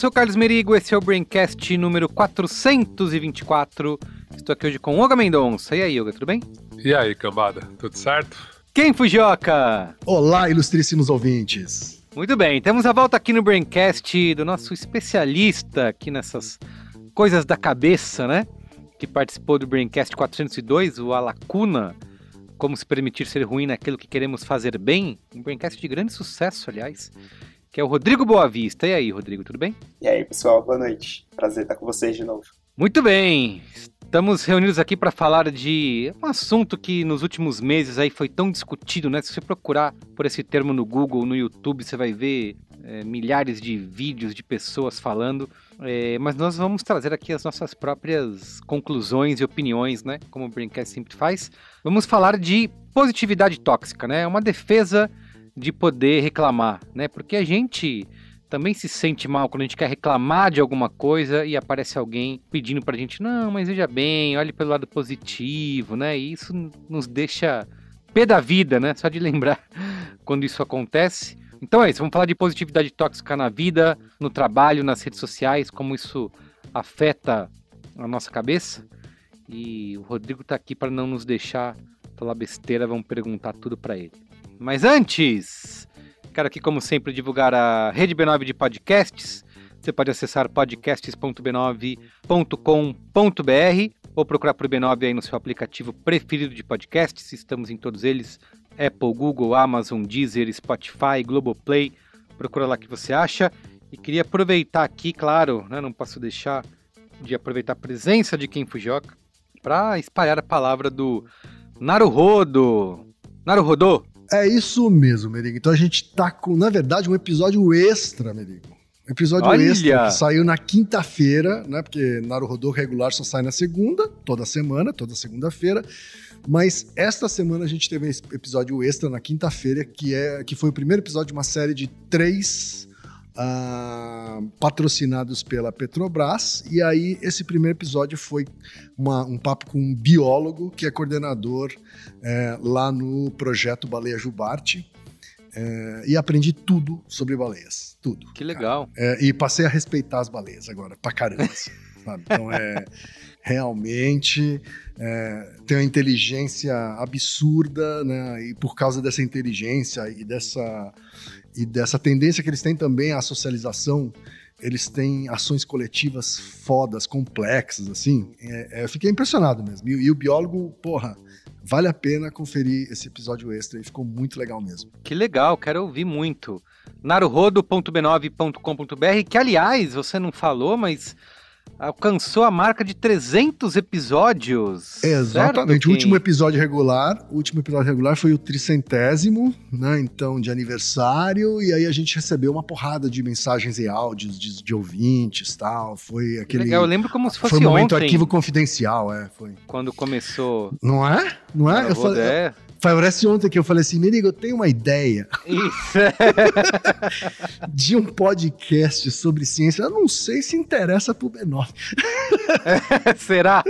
sou o Carlos Merigo, esse é o Braincast número 424. Estou aqui hoje com Olga Mendonça. E aí, Olga, tudo bem? E aí, cambada, tudo certo? Quem Fujioka? Olá, ilustríssimos ouvintes. Muito bem, temos a volta aqui no Braincast do nosso especialista aqui nessas coisas da cabeça, né? Que participou do Braincast 402, o Alacuna, Como se permitir ser ruim naquilo que queremos fazer bem. Um Braincast de grande sucesso, aliás, que é o Rodrigo Boavista. E aí, Rodrigo, tudo bem? E aí, pessoal, boa noite. Prazer estar com vocês de novo. Muito bem. Estamos reunidos aqui para falar de um assunto que nos últimos meses aí foi tão discutido, né? Se você procurar por esse termo no Google, no YouTube, você vai ver é, milhares de vídeos de pessoas falando. É, mas nós vamos trazer aqui as nossas próprias conclusões e opiniões, né? Como o Braincast sempre faz. Vamos falar de positividade tóxica, né? Uma defesa de poder reclamar, né? Porque a gente também se sente mal quando a gente quer reclamar de alguma coisa e aparece alguém pedindo pra gente, não, mas veja bem, olhe pelo lado positivo, né? E isso nos deixa pé da vida, né? Só de lembrar quando isso acontece. Então é isso, vamos falar de positividade tóxica na vida, no trabalho, nas redes sociais, como isso afeta a nossa cabeça. E o Rodrigo tá aqui para não nos deixar falar besteira, vamos perguntar tudo para ele. Mas antes, quero aqui, como sempre, divulgar a Rede B9 de podcasts. Você pode acessar podcasts.b9.com.br ou procurar por B9 aí no seu aplicativo preferido de podcasts. Estamos em todos eles: Apple, Google, Amazon, Deezer, Spotify, Globoplay. Procura lá que você acha. E queria aproveitar aqui, claro, né, não posso deixar de aproveitar a presença de Ken Fujioka para espalhar a palavra do Naruhodo. Naruhodô, É isso mesmo, Merigo. Então a gente tá com, na verdade, um episódio extra, Merigo. Um episódio Olha! extra que saiu na quinta-feira, né? Porque Naruhodô regular só sai na segunda, toda semana, toda segunda-feira. Mas esta semana a gente teve esse episódio extra na quinta-feira, que, é, que foi o primeiro episódio de uma série de três ah, patrocinados pela Petrobras. E aí, esse primeiro episódio foi uma- um papo com um biólogo que é coordenador é, lá no projeto Baleia Jubarte. É, e aprendi tudo sobre baleias. Tudo. que legal. É, e passei a respeitar as baleias agora, pra caramba. assim? Então é realmente é, tem uma inteligência absurda, né? E por causa dessa inteligência e dessa, e dessa tendência que eles têm também à socialização, eles têm ações coletivas fodas, complexas, assim. É, é, eu fiquei impressionado mesmo. E, e o biólogo, porra, vale a pena conferir esse episódio extra e ficou muito legal mesmo. Que legal, quero ouvir muito. naruhodo.b9.com.br, que aliás, você não falou, mas alcançou a marca de 300 episódios. Exatamente. O último episódio regular, o último episódio regular foi o tricentésimo, né? Então, de aniversário, e aí a gente recebeu uma porrada de mensagens e áudios de, de ouvintes tal. Foi Que aquele. legal, eu lembro como se fosse foi um momento ontem, arquivo confidencial, é, foi. quando começou. Não é? Não é? Eu Naruhodo, falei, é. Parece ontem que eu falei assim, Merigo, eu tenho uma ideia Isso, de um podcast sobre ciência. Eu não sei se interessa pro B9. será?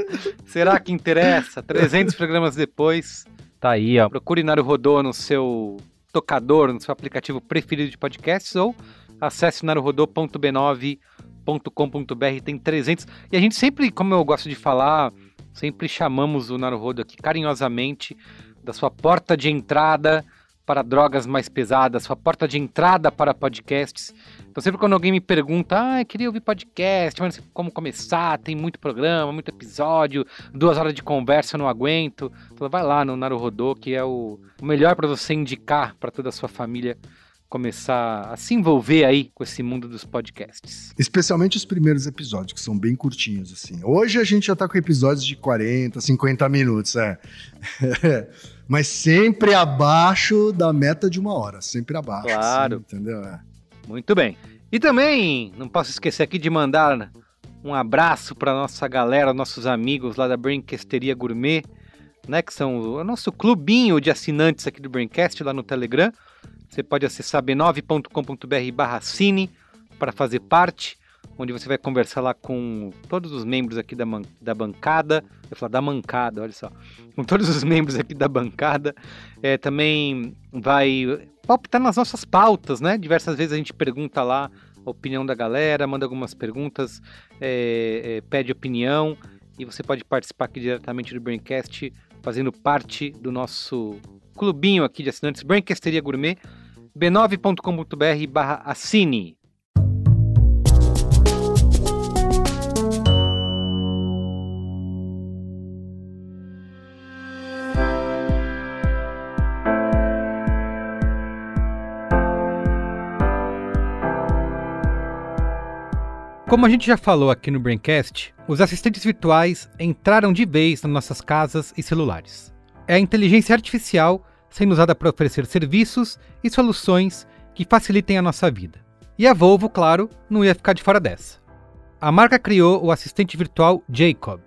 Será que interessa? 300 programas depois. Tá aí, ó. Procure Naruhodô no seu tocador, no seu aplicativo preferido de podcasts ou acesse naruhodô.b9.com.br, tem 300. E a gente sempre, como eu gosto de falar, sempre chamamos o Naruhodo aqui carinhosamente da sua porta de entrada para drogas mais pesadas, sua porta de entrada para podcasts. Então sempre quando alguém me pergunta, ah, eu queria ouvir podcast, mas não sei como começar, tem muito programa, muito episódio, duas horas de conversa, eu não aguento. Então vai lá no Naruhodô, que é o melhor para você indicar para toda a sua família começar a se envolver aí com esse mundo dos podcasts. Especialmente os primeiros episódios, que são bem curtinhos, assim. Hoje a gente já tá com episódios de 40, 50 minutos, é. Mas sempre abaixo da meta de uma hora, sempre abaixo. Claro. assim, entendeu? É. Muito bem. E também, não posso esquecer aqui de mandar um abraço para nossa galera, nossos amigos lá da Braincasteria Gourmet, né, que são o nosso clubinho de assinantes aqui do Braincast lá no Telegram. Você pode acessar b9.com.br/cine para fazer parte, onde você vai conversar lá com todos os membros aqui da, man- da bancada. Eu falar da mancada, olha só. Com todos os membros aqui da bancada. É, também vai palpitar nas nossas pautas, né? Diversas vezes a gente pergunta lá a opinião da galera, manda algumas perguntas, é, é, pede opinião e você pode participar aqui diretamente do Braincast, fazendo parte do nosso clubinho aqui de assinantes Braincasteria Gourmet, b9.com.br barra assine. Como a gente já falou aqui no Braincast, os assistentes virtuais entraram de vez nas nossas casas e celulares. É a inteligência artificial sendo usada para oferecer serviços e soluções que facilitem a nossa vida. E a Volvo, claro, não ia ficar de fora dessa. A marca criou o assistente virtual Jacob.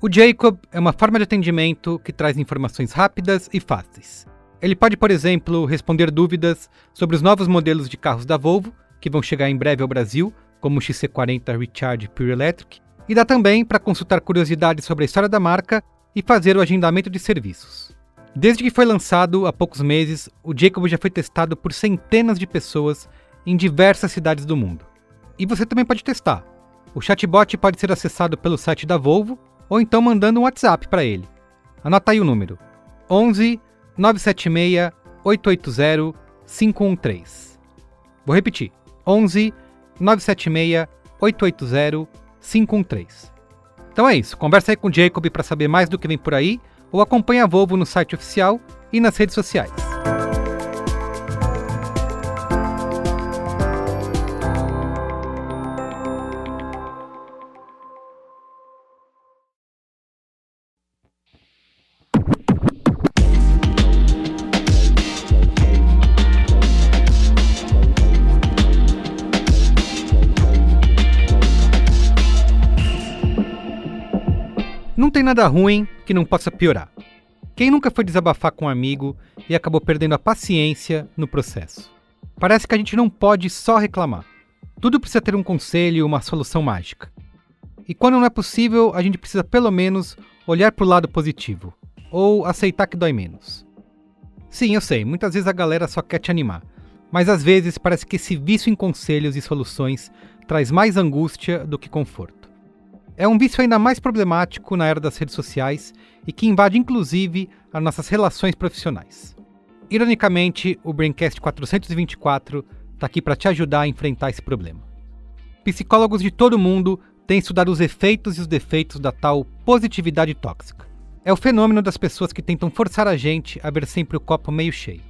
O Jacob é uma forma de atendimento que traz informações rápidas e fáceis. Ele pode, por exemplo, responder dúvidas sobre os novos modelos de carros da Volvo, que vão chegar em breve ao Brasil, como o XC40 Recharge Pure Electric, e dá também para consultar curiosidades sobre a história da marca e fazer o agendamento de serviços. Desde que foi lançado há poucos meses, o Jacob já foi testado por centenas de pessoas em diversas cidades do mundo. E você também pode testar. O chatbot pode ser acessado pelo site da Volvo ou então mandando um WhatsApp para ele. Anota aí o número: 11 976 880 513. Vou repetir: 11 976 880 513. Então é isso, conversa aí com o Jacob para saber mais do que vem por aí ou acompanha a Volvo no site oficial e nas redes sociais. Nada ruim que não possa piorar. Quem nunca foi desabafar com um amigo e acabou perdendo a paciência no processo? Parece que a gente não pode só reclamar. Tudo precisa ter um conselho uma solução mágica. E quando não é possível, a gente precisa pelo menos olhar para o lado positivo, ou aceitar que dói menos. Sim, eu sei, muitas vezes a galera só quer te animar, mas às vezes parece que esse vício em conselhos e soluções traz mais angústia do que conforto. É um vício ainda mais problemático na era das redes sociais e que invade inclusive as nossas relações profissionais. Ironicamente, o Braincast 424 está aqui para te ajudar a enfrentar esse problema. Psicólogos de todo mundo têm estudado os efeitos e os defeitos da tal positividade tóxica. É o fenômeno das pessoas que tentam forçar a gente a ver sempre o copo meio cheio.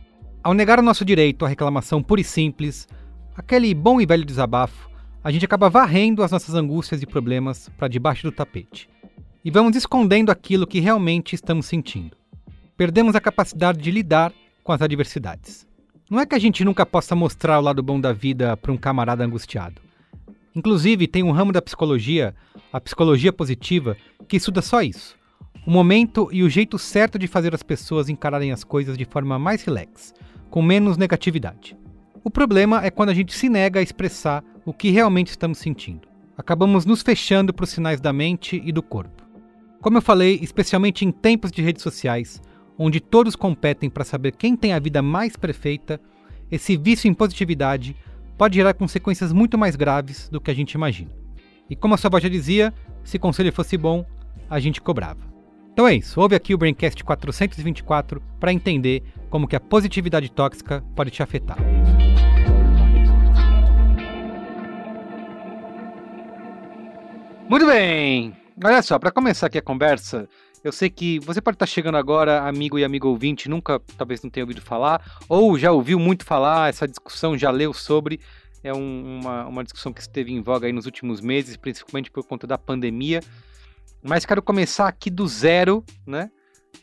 Ao negar o nosso direito à reclamação pura e simples, aquele bom e velho desabafo, a gente acaba varrendo as nossas angústias e problemas para debaixo do tapete. E vamos escondendo aquilo que realmente estamos sentindo. Perdemos a capacidade de lidar com as adversidades. Não é que a gente nunca possa mostrar o lado bom da vida para um camarada angustiado. Inclusive, tem um ramo da psicologia, a psicologia positiva, que estuda só isso. O momento e o jeito certo de fazer as pessoas encararem as coisas de forma mais relax, com menos negatividade. O problema é quando a gente se nega a expressar o que realmente estamos sentindo. Acabamos nos fechando para os sinais da mente e do corpo. Como eu falei, especialmente em tempos de redes sociais, onde todos competem para saber quem tem a vida mais perfeita, esse vício em positividade pode gerar consequências muito mais graves do que a gente imagina. E como a sua avó já dizia, se conselho fosse bom, a gente cobrava. Então é isso, ouve aqui o Braincast 424 para entender como que a positividade tóxica pode te afetar. Muito bem! Olha só, para começar aqui a conversa, Eu sei que você pode estar chegando agora, amigo e amigo ouvinte, nunca talvez não tenha ouvido falar, ou já ouviu muito falar, essa discussão já leu sobre. É um, uma, uma discussão que esteve em voga aí nos últimos meses, principalmente por conta da pandemia. Mas quero começar aqui do zero, né?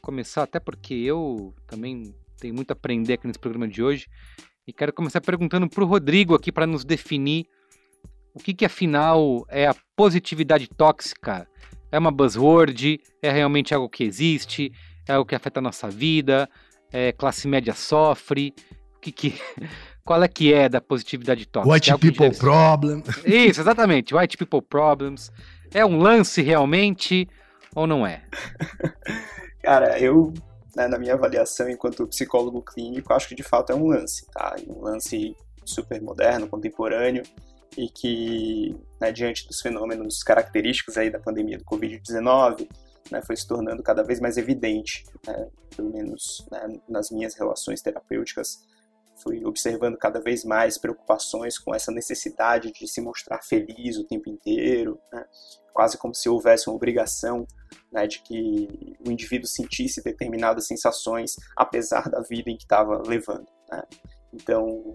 Começar até porque eu também tenho muito a aprender aqui nesse programa de hoje. E quero começar perguntando para o Rodrigo aqui para nos definir o que, que afinal é a positividade tóxica. É uma buzzword? É realmente algo que existe? É algo que afeta a nossa vida? É classe média sofre? O que que... Qual é que é da positividade tóxica? White é people deve... problem. Isso, exatamente. White people problems. É um lance realmente ou não é? Cara, eu, né, na minha avaliação enquanto psicólogo clínico, acho que de fato é um lance, tá? Um lance super moderno, contemporâneo, e que, né, diante dos fenômenos característicos aí da pandemia do Covid-19, né, foi se tornando cada vez mais evidente, né, pelo menos né, nas minhas relações terapêuticas, fui observando cada vez mais preocupações com essa necessidade de se mostrar feliz o tempo inteiro, né? quase como se houvesse uma obrigação né, de que o indivíduo sentisse determinadas sensações apesar da vida em que estava levando. Né? Então,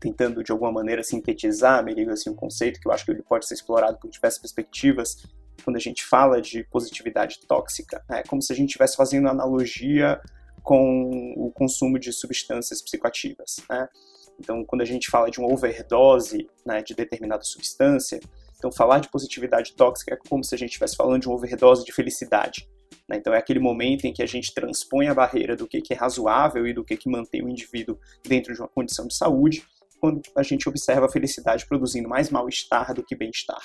tentando de alguma maneira sintetizar, me liga assim, um conceito que eu acho que ele pode ser explorado por diversas perspectivas, quando a gente fala de positividade tóxica, né? é como se a gente estivesse fazendo analogia com o consumo de substâncias psicoativas. Né? Então, quando a gente fala de uma overdose né, de determinada substância, então falar de positividade tóxica é como se a gente estivesse falando de uma overdose de felicidade. Né? Então, é aquele momento em que a gente transpõe a barreira do que, é razoável e do que, que mantém o indivíduo dentro de uma condição de saúde, quando a gente observa a felicidade produzindo mais mal-estar do que bem-estar.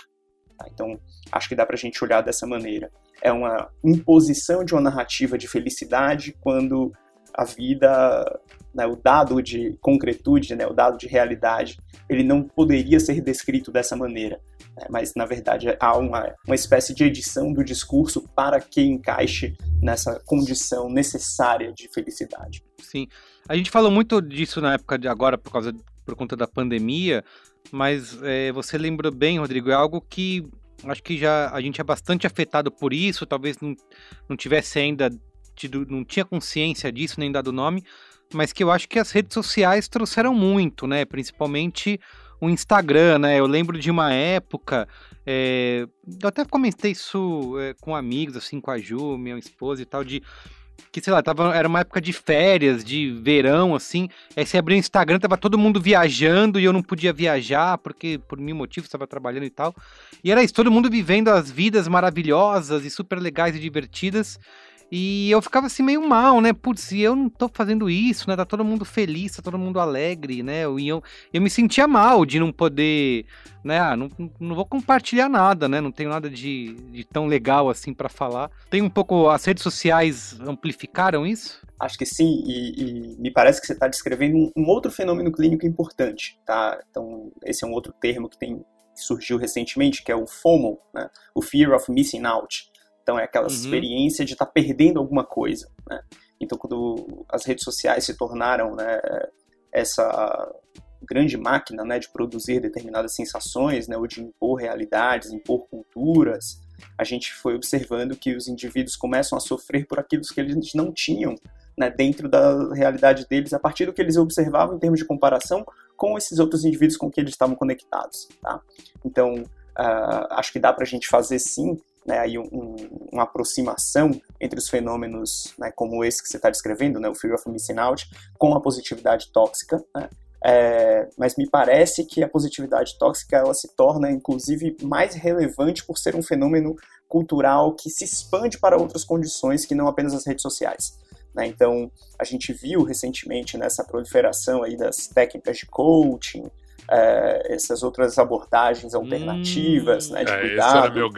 Tá? Então, acho que dá para a gente olhar dessa maneira é uma imposição de uma narrativa de felicidade quando a vida, né, o dado de concretude, né, o dado de realidade, ele não poderia ser descrito dessa maneira. Né, mas, na verdade, há uma, uma espécie de edição do discurso para que encaixe nessa condição necessária de felicidade. Sim. A gente falou muito disso na época de agora, por, causa, por conta da pandemia, mas é, você lembrou bem, Rodrigo, é algo que acho que já a gente é bastante afetado por isso, talvez não, não tivesse ainda tido, não tinha consciência disso, nem dado nome, mas que eu acho que as redes sociais trouxeram muito, né? Principalmente o Instagram, né? Eu lembro de uma época, é, eu até comentei isso é, com amigos, assim, com a Ju, minha esposa e tal, de que, sei lá, tava, era uma época de férias, de verão, assim. Aí você abriu o Instagram, tava todo mundo viajando e eu não podia viajar, porque por mil motivos estava trabalhando e tal. E era isso, todo mundo vivendo as vidas maravilhosas e super legais e divertidas. E eu ficava assim meio mal, né? Putz, e eu não tô fazendo isso, né? Tá todo mundo feliz, tá todo mundo alegre, né? E eu, eu me sentia mal de não poder, né? Ah, não, não vou compartilhar nada, né? Não tenho nada de, de tão legal assim para falar. Tem um pouco. As redes sociais amplificaram isso? Acho que sim, e, e me parece que você está descrevendo um, um, outro fenômeno clínico importante, tá? Então, esse é um outro termo que tem surgiu recentemente, que é o FOMO, né? O Fear of Missing Out então é aquela uhum. experiência de estar tá perdendo alguma coisa, né? Então quando as redes sociais se tornaram né, essa grande máquina né, de produzir determinadas sensações, né, ou de impor realidades, impor culturas, a gente foi observando que os indivíduos começam a sofrer por aquilo que eles não tinham né, dentro da realidade deles, a partir do que eles observavam em termos de comparação com esses outros indivíduos com que eles estavam conectados. Tá? Então, uh, acho que dá para a gente fazer sim né, aí um, uma aproximação entre os fenômenos né, como esse que você está descrevendo, né, o Fear of Missing Out, com a positividade tóxica, né, é, mas me parece que a positividade tóxica ela se torna, inclusive, mais relevante por ser um fenômeno cultural que se expande para outras condições que não apenas as redes sociais. Né? Então, a gente viu recentemente nessa proliferação aí das técnicas de coaching, é, essas outras abordagens alternativas, hum, né, de é, cuidado,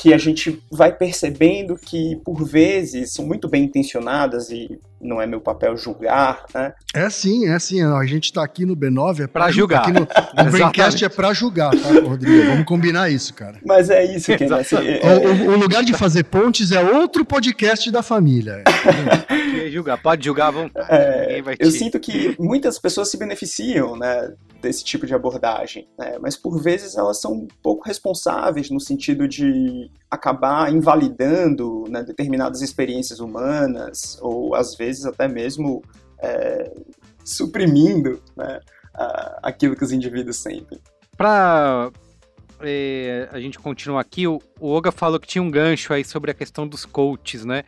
que a gente vai percebendo que por vezes são muito bem intencionadas e não é meu papel julgar, né? É sim, é sim. A gente está aqui no B9 é para julgar. Aqui no, no Braincast é para julgar, tá, Rodrigo? Vamos combinar isso, cara. Mas é isso que assim, é, o, o, lugar de fazer pontes é outro podcast da família. julgar, pode julgar vontade. É, eu sinto que muitas pessoas se beneficiam, né, desse tipo de de abordagem, né? mas por vezes elas são pouco responsáveis no sentido de acabar invalidando né, determinadas experiências humanas, ou às vezes até mesmo é, suprimindo né, aquilo que os indivíduos sentem. Para é, a gente continuar aqui, o, o Oga falou que tinha um gancho aí sobre a questão dos coaches, né?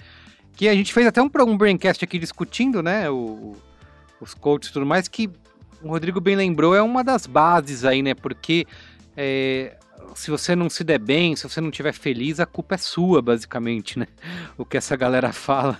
Que a gente fez até um, um braincast aqui discutindo, né? O, os coaches e tudo mais, que o Rodrigo bem lembrou, é uma das bases aí, né? Porque é, se você não se der bem, se você não estiver feliz, a culpa é sua, basicamente, né? O que essa galera fala.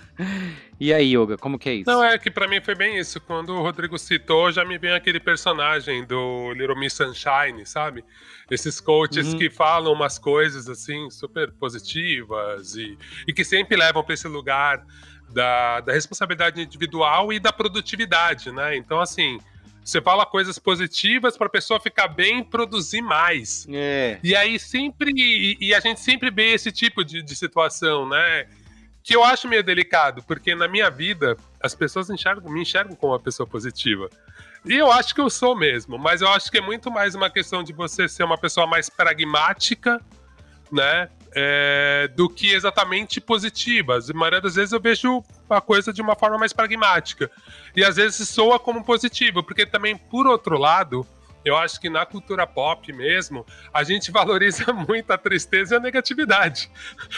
E aí, Yoga, como que é isso? Não, é que para mim foi bem isso. Quando o Rodrigo citou, já me vem aquele personagem do Little Miss Sunshine, sabe? Esses coaches uhum. que falam umas coisas assim super positivas e, e que sempre levam para esse lugar da, da responsabilidade individual e da produtividade, né? Então, assim, você fala coisas positivas para a pessoa ficar bem e produzir mais. É. E aí sempre. E, e, a gente sempre vê esse tipo de, de situação, né? Que eu acho meio delicado, porque na minha vida as pessoas enxergam, me enxergam como uma pessoa positiva. E eu acho que eu sou mesmo, mas eu acho que é muito mais uma questão de você ser uma pessoa mais pragmática, né? É, do que exatamente positivas. A maioria das vezes eu vejo a coisa de uma forma mais pragmática. E às vezes soa como positivo, porque também, por outro lado, eu acho que na cultura pop mesmo, a gente valoriza muito a tristeza e a negatividade.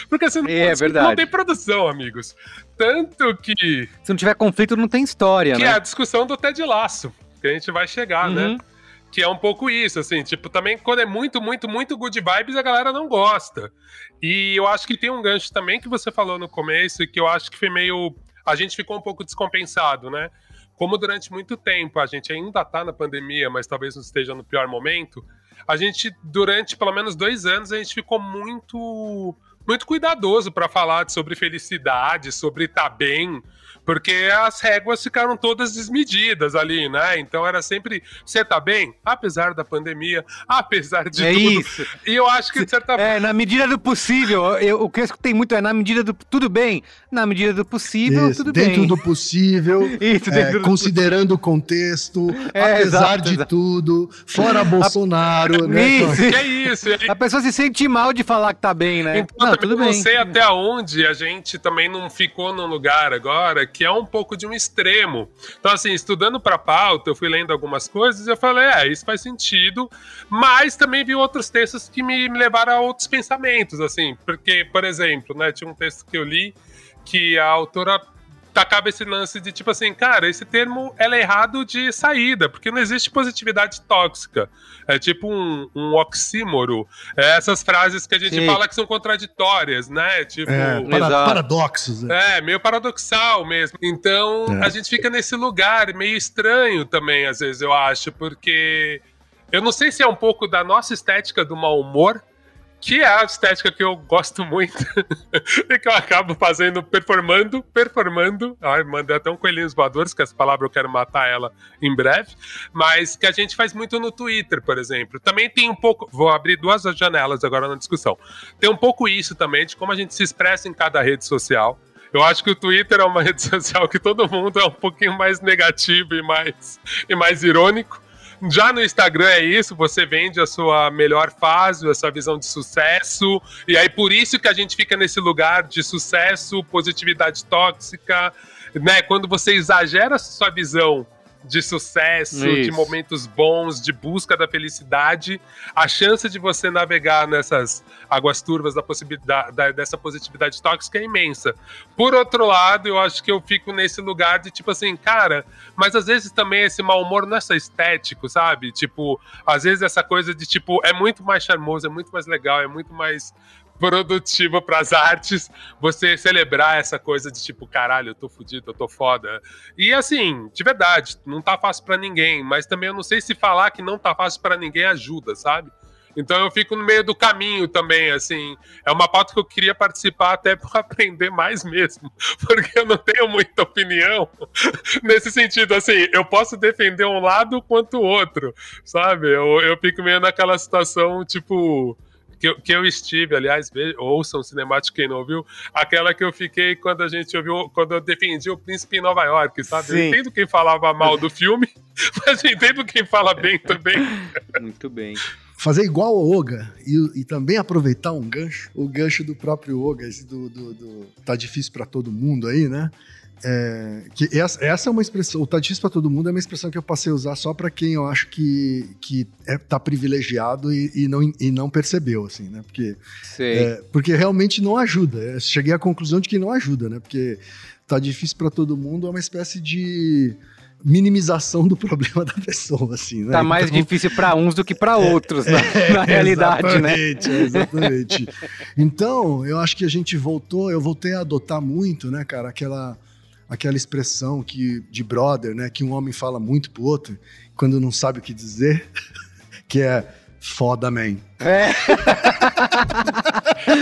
Porque você não, é, verdade. não tem produção, amigos. Tanto que. Se não tiver conflito, não tem história, que né? é a discussão do Ted Laço, que a gente vai chegar, né? uhum. né? Que é um pouco isso, assim, tipo, também quando é muito, muito, muito good vibes, a galera não gosta. E eu acho que tem um gancho também que você falou no começo que eu acho que foi meio. A gente ficou um pouco descompensado, né? Como durante muito tempo a gente ainda tá na pandemia, mas talvez não esteja no pior momento, a gente, durante pelo menos dois anos, a gente ficou muito muito cuidadoso para falar sobre felicidade, sobre estar tá bem, porque as réguas ficaram todas desmedidas ali, né? Então era sempre, você tá bem? Apesar da pandemia, apesar de é tudo. Isso. E eu acho que de certa É, na medida do possível. Eu, o que eu escutei muito é na medida do tudo bem. Na medida do possível, isso, tudo dentro bem. Do possível, isso, é, do considerando o contexto, é, apesar exato, de exato. tudo, fora Bolsonaro, né? Isso. É isso. A pessoa se sente mal de falar que tá bem, né? Então, não, tudo bem. não sei até onde a gente também não ficou num lugar agora que é um pouco de um extremo. Então, assim, estudando para pauta, eu fui lendo algumas coisas e eu falei, é, isso faz sentido, mas também vi outros textos que me, me levaram a outros pensamentos, assim, porque, por exemplo, né, tinha um texto que eu li que a autora tacava esse lance de tipo assim, cara, esse termo é errado de saída, porque não existe positividade tóxica. É tipo um, um oxímoro. É essas frases que a gente Sim. fala que são contraditórias, né? Tipo. É, para, paradoxos. É. é. meio paradoxal mesmo. Então é. a gente fica nesse lugar meio estranho também, às vezes, eu acho, porque. Eu não sei se é um pouco da nossa estética do mau humor, que é a estética que eu gosto muito e que eu acabo fazendo, performando, performando. Ai, mandei até um coelhinhos voadores, que essa palavra eu quero matar ela em breve, mas que a gente faz muito no Twitter, por exemplo. Também tem um pouco, vou abrir duas janelas agora na discussão. Tem um pouco isso também de como a gente se expressa em cada rede social. Eu acho que o Twitter é uma rede social que todo mundo é um pouquinho mais negativo e mais, e mais irônico. Já no Instagram é isso, você vende a sua melhor fase, a sua visão de sucesso, e aí por isso que a gente fica nesse lugar de sucesso, positividade tóxica, né? Quando você exagera a sua visão de sucesso, Isso. de momentos bons, de busca da felicidade, a chance de você navegar nessas águas turvas da possibilidade da, dessa positividade tóxica é imensa. Por outro lado, eu acho que eu fico nesse lugar de tipo assim, cara, mas às vezes também esse mau humor não é só estético, sabe? Tipo, às vezes essa coisa de tipo, é muito mais charmoso, é muito mais legal, é muito mais produtiva para as artes, você celebrar essa coisa de tipo, caralho, eu tô fudido, eu tô foda. E assim, de verdade, não tá fácil para ninguém, mas também eu não sei se falar que não tá fácil para ninguém ajuda, sabe? Então eu fico no meio do caminho também, assim. É uma pauta que eu queria participar até para aprender mais mesmo, porque eu não tenho muita opinião nesse sentido. Assim, eu posso defender um lado quanto o outro, sabe? Eu, eu fico meio naquela situação, tipo, que eu, que eu estive, aliás, ve- ouçam o cinemático quem não ouviu, aquela que eu fiquei quando a gente ouviu, quando eu defendi o Príncipe em Nova York, sabe? Eu Sim. entendo quem falava mal do filme, mas eu entendo quem fala bem também. Muito bem. Fazer igual ao Oga e, e também aproveitar um gancho, o gancho do próprio Oga, esse do, do- do- tá difícil pra todo mundo aí, né? É, que essa, essa é uma expressão, o tá difícil pra todo mundo é uma expressão que eu passei a usar só pra quem eu acho que, que é, tá privilegiado e, e não, e não percebeu, assim, né? Porque. É, porque realmente não ajuda. Eu cheguei à conclusão de que não ajuda, né? Porque tá difícil para todo mundo, é uma espécie de minimização do problema da pessoa, assim, né? Tá mais Então- difícil pra uns do que pra outros, na, na realidade, né? exatamente, é, exatamente. Então, eu acho que a gente voltou, eu voltei a adotar muito, né, cara, aquela aquela expressão que de brother, né, que um homem fala muito pro outro quando não sabe o que dizer, que é foda man. É.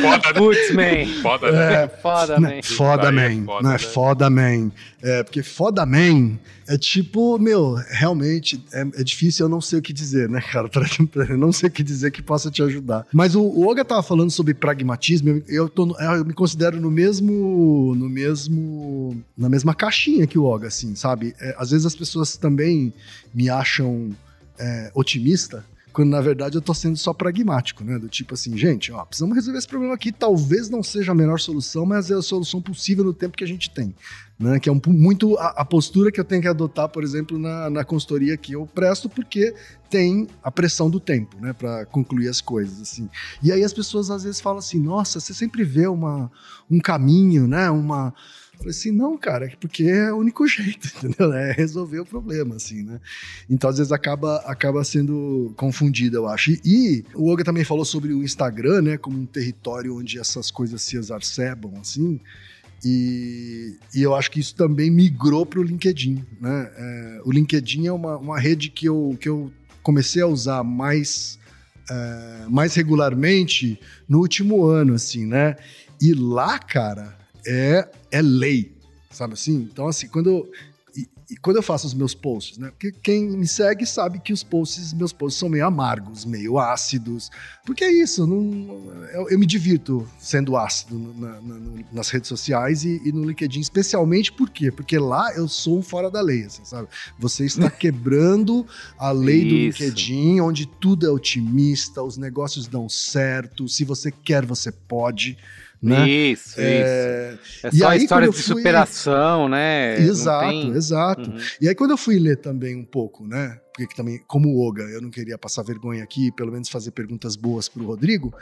Foda, Putz, man. foda, né? É, foda, Né? man. Foda é man, foda, não é né? foda man. É, porque foda man é tipo, meu, realmente é, é difícil, eu não sei o que dizer, né, cara? Pra, pra- eu não sei o que dizer que possa te ajudar. Mas o, o Oga tava falando sobre pragmatismo, eu, eu, tô, eu me considero no mesmo, no mesmo, na mesma caixinha que o Oga, assim, sabe? É, às vezes as pessoas também me acham é, otimista, quando na verdade eu tô sendo só pragmático, né? Do tipo assim, gente, ó, precisamos resolver esse problema aqui. Talvez não seja a melhor solução, mas é a solução possível no tempo que a gente tem. Né? Que é um, muito a, a postura que eu tenho que adotar, por exemplo, na, na consultoria que eu presto, porque tem a pressão do tempo, né? Pra concluir as coisas, assim. E aí as pessoas às vezes falam assim, nossa, você sempre vê uma, um caminho, né? Uma. Falei assim, não, cara, é porque é o único jeito, entendeu? É resolver o problema, assim, né? Então, às vezes, acaba, acaba sendo confundido, eu acho. E, e o Olga também falou sobre o Instagram, né? Como um território onde essas coisas se exacerbam, assim. E, e eu acho que isso também migrou para o LinkedIn, né? É, o LinkedIn é uma, uma rede que eu, que eu comecei a usar mais, é, mais regularmente no último ano, assim, né? E lá, cara, é, é lei, sabe assim? Então, assim, quando eu, e, e quando eu faço os meus posts, né? Porque quem me segue sabe que os posts, meus posts são meio amargos, meio ácidos. Porque é isso, não, eu, eu me divirto sendo ácido na- na- nas redes sociais e, e no LinkedIn, especialmente por quê? Porque lá eu sou um fora da lei, assim, sabe? Você está quebrando a lei do Isso. LinkedIn, onde tudo é otimista, os negócios dão certo, se você quer, você pode. Né? Isso, isso. É, É e só aí, história de fui- superação, né? Exato, tem- exato. Uhum. E aí, quando eu fui ler também um pouco, né? Porque que também, como Oga, eu não queria passar vergonha aqui, pelo menos fazer perguntas boas para o Rodrigo.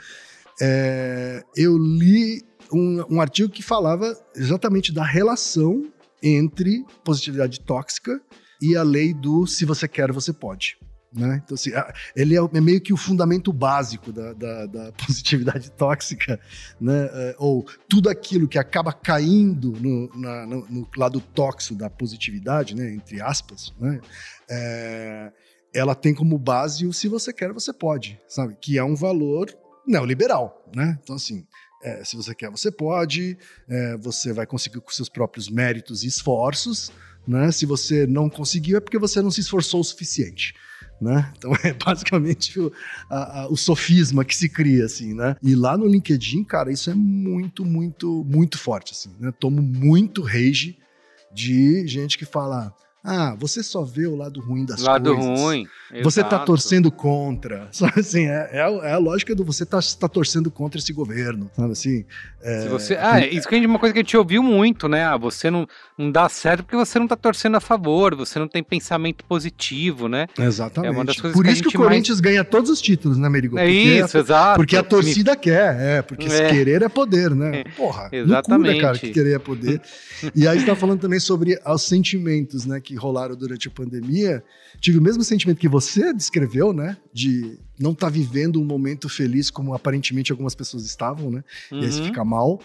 é, eu li um, um artigo que falava exatamente da relação entre positividade tóxica e a lei do se você quer, você pode. Né? Então, assim, ele é, é meio que o fundamento básico da, da- da positividade tóxica, né? É, ou tudo aquilo que acaba caindo no, na- no- no lado tóxico da positividade, né? entre aspas, né? É, ela tem como base o se você quer, você pode, sabe? Que é um valor neoliberal, né? Então, assim, é, se você quer, você pode, é, você vai conseguir com seus próprios méritos e esforços, né? Se você não conseguiu, é porque você não se esforçou o suficiente. Né? Então é basicamente o, a- a- o sofisma que se cria, assim, né? E lá no LinkedIn, cara, isso é muito, muito, muito forte, assim, né? Tomo muito rage de gente que fala: ah, você só vê o lado ruim das Lado coisas. ruim. Você tá exato. torcendo contra. Sabe assim, é, é, a, é a lógica do você tá, tá torcendo contra esse governo. Sabe assim? Se você, ah, isso que é uma coisa que a gente ouviu muito, né? Ah, você não, não dá certo porque você não tá torcendo a favor, você não tem pensamento positivo, né? Exatamente. É uma das coisas Por que isso que, o gente mais- Corinthians ganha todos os títulos, né, Merigo? É isso, a, exato. Porque a torcida quer, é. Porque É. querer é poder, né? Porra, Exatamente. loucura, cara, que querer é poder. e aí você tá falando também sobre os sentimentos, né, que rolaram durante a pandemia. Tive o mesmo sentimento que você descreveu, né? De não estar vivendo um momento feliz como aparentemente algumas pessoas estavam, né? E aí você Uhum. fica mal.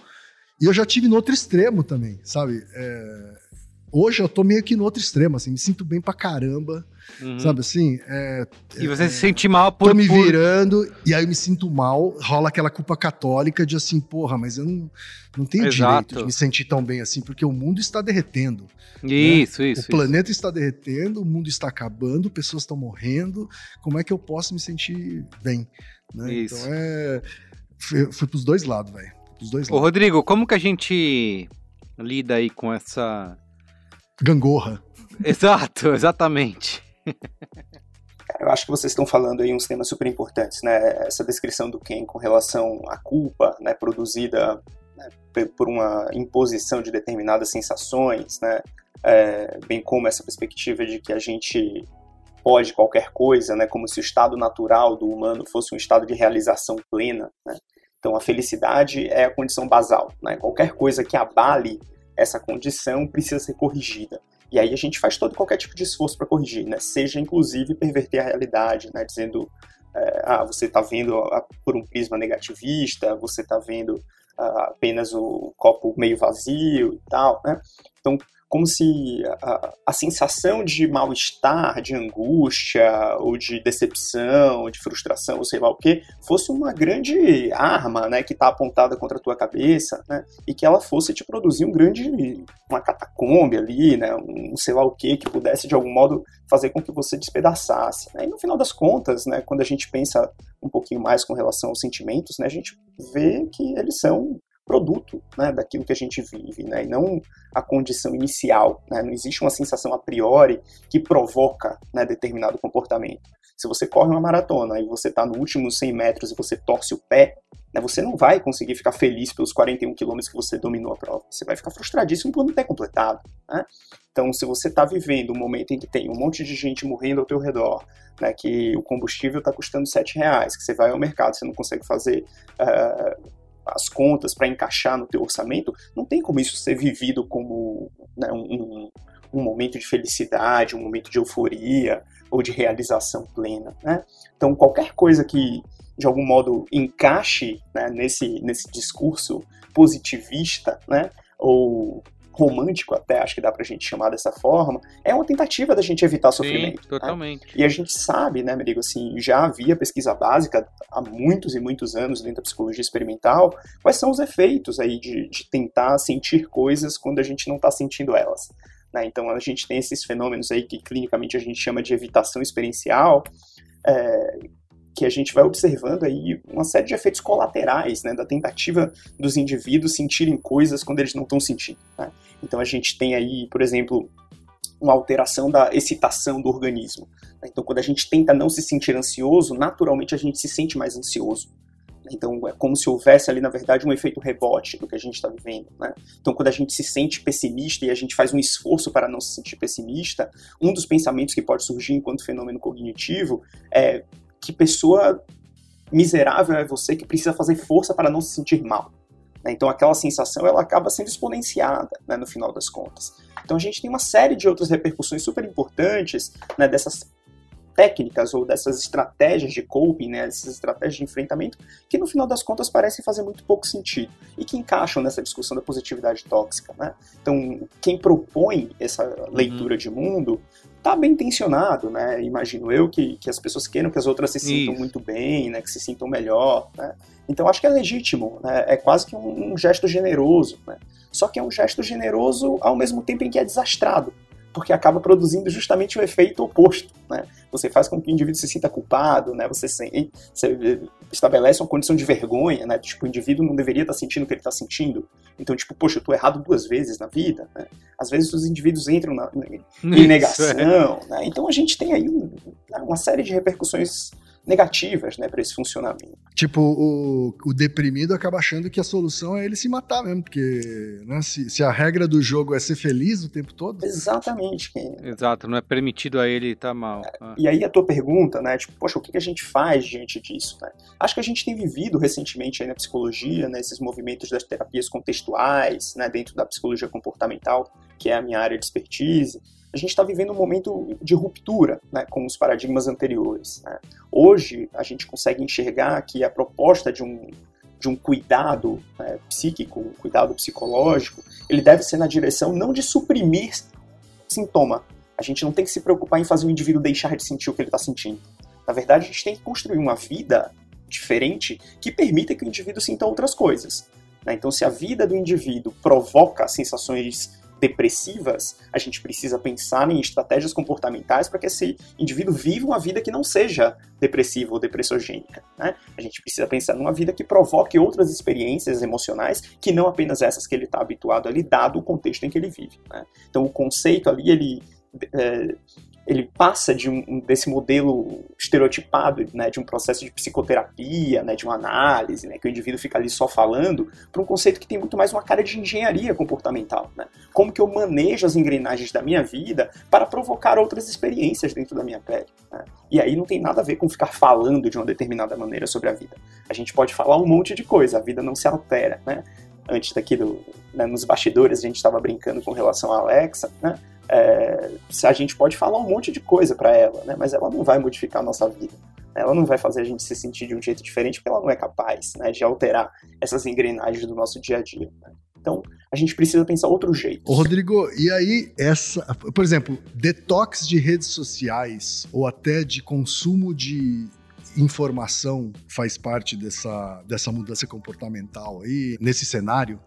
E eu já tive no outro extremo também, sabe? É, hoje eu tô meio que no outro extremo, assim, me sinto bem pra caramba, Uhum. sabe assim? É, E você se sente mal por. tô me por- virando e aí eu me sinto mal, rola aquela culpa católica de assim, porra, mas eu não, não tenho Exato. direito de me sentir tão bem assim, porque o mundo está derretendo. Isso, isso. o planeta está derretendo, o mundo está acabando, pessoas estão morrendo. Como é que eu posso me sentir bem? né? Isso. Então é. Fui, fui pros dois lados, velho. Pros dois Ô, lados. Rodrigo, como que a gente lida aí com essa. Gangorra. Exato, exatamente. Eu acho que vocês estão falando aí uns temas super importantes, né? Essa descrição do Ken com relação à culpa, né, produzida né, por uma imposição de determinadas sensações, né? É, bem como essa perspectiva de que a gente pode qualquer coisa, né? Como se o estado natural do humano fosse um estado de realização plena, né? Então a felicidade é a condição basal, né? Qualquer coisa que abale essa condição precisa ser corrigida. E aí a gente faz todo qualquer tipo de esforço para corrigir, né? Seja inclusive perverter a realidade, né? Dizendo, é, ah, você está vendo a- por um prisma negativista, você está vendo ah, apenas o copo meio vazio e tal, né? Então, como se a, a sensação de mal-estar, de angústia, ou de decepção, de frustração, ou sei lá o que, fosse uma grande arma, né, que está apontada contra a tua cabeça, né, e que ela fosse te produzir um grande, uma catacombe ali, né, um sei lá o que, que pudesse de algum modo fazer com que você despedaçasse. Né? E no final das contas, né, quando a gente pensa um pouquinho mais com relação aos sentimentos, né, a gente vê que eles são produto né, daquilo que a gente vive, né, e não a condição inicial. Né, não existe uma sensação a priori que provoca né, determinado comportamento. Se você corre uma maratona e você está no último 100 metros e você torce o pé, né, você não vai conseguir ficar feliz pelos 41 quilômetros que você dominou a prova. Você vai ficar frustradíssimo por não ter completado. Né? Então, se você está vivendo um momento em que tem um monte de gente morrendo ao teu redor, que o combustível está custando 7 reais, que você vai ao mercado, você não consegue fazer uh, as contas para encaixar no teu orçamento, não tem como isso ser vivido como né, um, um, momento de felicidade, um momento de euforia ou de realização plena. Né? Então, qualquer coisa que de algum modo encaixe né, nesse, nesse discurso positivista, né, ou romântico até, acho que dá pra gente chamar dessa forma, é uma tentativa da gente evitar sofrimento. Sim, totalmente. Né? E a gente sabe, né, Merigo, assim, já havia pesquisa básica há muitos e muitos anos dentro da psicologia experimental, quais são os efeitos aí de, de tentar sentir coisas quando a gente não tá sentindo elas. Né? Então a gente tem esses fenômenos aí que clinicamente a gente chama de evitação experiencial, é, que a gente vai observando aí uma série de efeitos colaterais, né, da tentativa dos indivíduos sentirem coisas quando eles não estão sentindo. Né? Então a gente tem aí, por exemplo, uma alteração da excitação do organismo. Né? Então quando a gente tenta não se sentir ansioso, naturalmente a gente se sente mais ansioso. Então é como se houvesse ali, na verdade, um efeito rebote do que a gente está vivendo. Né? Então, quando a gente se sente pessimista e a gente faz um esforço para não se sentir pessimista, um dos pensamentos que pode surgir enquanto fenômeno cognitivo é que pessoa miserável é você que precisa fazer força para não se sentir mal. Né? Então aquela sensação ela acaba sendo exponenciada né, no final das contas. Então a gente tem uma série de outras repercussões super importantes né, dessas técnicas ou dessas estratégias de coping, né, essas estratégias de enfrentamento, que no final das contas parecem fazer muito pouco sentido e que encaixam nessa discussão da positividade tóxica. Né? Então, quem propõe essa leitura uhum. de mundo está bem intencionado, né? Imagino eu que, que as pessoas queiram que as outras se sintam Isso. muito bem, né? Que se sintam melhor, né? Então acho que é legítimo, né? É quase que um, um gesto generoso, né? Só que é um gesto generoso ao mesmo tempo em que é desastrado, porque acaba produzindo justamente o efeito oposto, né? Você faz com que o indivíduo se sinta culpado, né? Você, se, você estabelece uma condição de vergonha, né? Tipo, o indivíduo não deveria estar sentindo o que ele está sentindo. Então, tipo, poxa, eu tô errado duas vezes na vida, né? Às vezes os indivíduos entram na, em Isso, negação, né? Então a gente tem aí um, uma série de repercussões negativas, né, para esse funcionamento. Tipo, o, o, deprimido acaba achando que a solução é ele se matar mesmo, porque né, se, se, a regra do jogo é ser feliz o tempo todo. Exatamente. Exato, não é permitido a ele estar tá mal. Ah. E aí a tua pergunta, né, tipo, poxa, o que a gente faz diante disso, né? Acho que a gente tem vivido recentemente aí na psicologia, né, esses movimentos das terapias contextuais, né, dentro da psicologia comportamental, que é a minha área de expertise, a gente está vivendo um momento de ruptura né, com os paradigmas anteriores. Né? Hoje, a gente consegue enxergar que a proposta de um, de um cuidado né, psíquico, um cuidado psicológico, ele deve ser na direção não de suprimir sintoma. A gente não tem que se preocupar em fazer o indivíduo deixar de sentir o que ele está sentindo. Na verdade, a gente tem que construir uma vida diferente que permita que o indivíduo sinta outras coisas. Né? Então, se a vida do indivíduo provoca sensações depressivas, a gente precisa pensar em estratégias comportamentais para que esse indivíduo viva uma vida que não seja depressiva ou depressogênica. Né? A gente precisa pensar numa vida que provoque outras experiências emocionais que não apenas essas que ele está habituado ali, dado o contexto em que ele vive. Né? Então, o conceito ali, ele é, ele passa de um, desse modelo estereotipado, né, de um processo de psicoterapia, né, de uma análise, né, que o indivíduo fica ali só falando, para um conceito que tem muito mais uma cara de engenharia comportamental. Né? Como que eu manejo as engrenagens da minha vida para provocar outras experiências dentro da minha pele. Né? E aí não tem nada a ver com ficar falando de uma determinada maneira sobre a vida. A gente pode falar um monte de coisa, a vida não se altera. Né? Antes daqui do, né, nos bastidores a gente estava brincando com relação à Alexa, né? É, a gente pode falar um monte de coisa para ela, né? Mas ela não vai modificar a nossa vida. Ela não vai fazer a gente se sentir de um jeito diferente porque ela não é capaz né, de alterar essas engrenagens do nosso dia a dia. Né? Então, a gente precisa pensar outro jeito. Ô, Rodrigo, e aí, essa, por exemplo, detox de redes sociais ou até de consumo de informação faz parte dessa, dessa mudança comportamental aí, nesse cenário?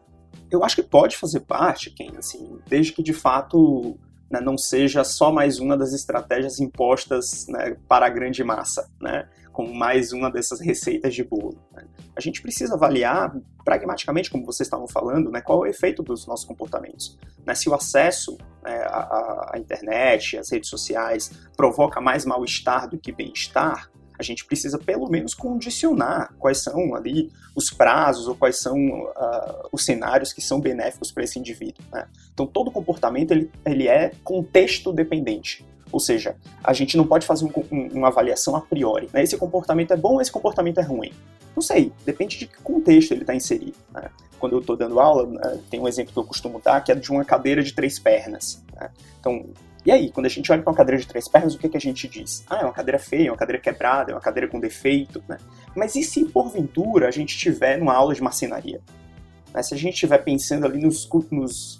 Eu acho que pode fazer parte, Ken, assim, desde que de fato né, não seja só mais uma das estratégias impostas né, para a grande massa, né, como mais uma dessas receitas de bolo. Né. A gente precisa avaliar pragmaticamente, como vocês estavam falando, né, qual é o efeito dos nossos comportamentos. Né, se o acesso à, à internet, às redes sociais, provoca mais mal-estar do que bem-estar, a gente precisa pelo menos condicionar quais são ali os prazos ou quais são uh, os cenários que são benéficos para esse indivíduo. Né? Então, todo comportamento ele, ele é contexto dependente. Ou seja, a gente não pode fazer um, um, uma avaliação a priori. Né? Esse comportamento é bom esse comportamento é ruim? Não sei, depende de que contexto ele está inserido. Né? Quando eu estou dando aula, né, tem um exemplo que eu costumo dar, que é de uma cadeira de três pernas. Né? Então, e aí, quando a gente olha para uma cadeira de três pernas, o que, que a gente diz? Ah, é uma cadeira feia, é uma cadeira quebrada, é uma cadeira com defeito, né? Mas e se porventura a gente estiver numa aula de marcenaria? Né? Se a gente estiver pensando ali nos, nos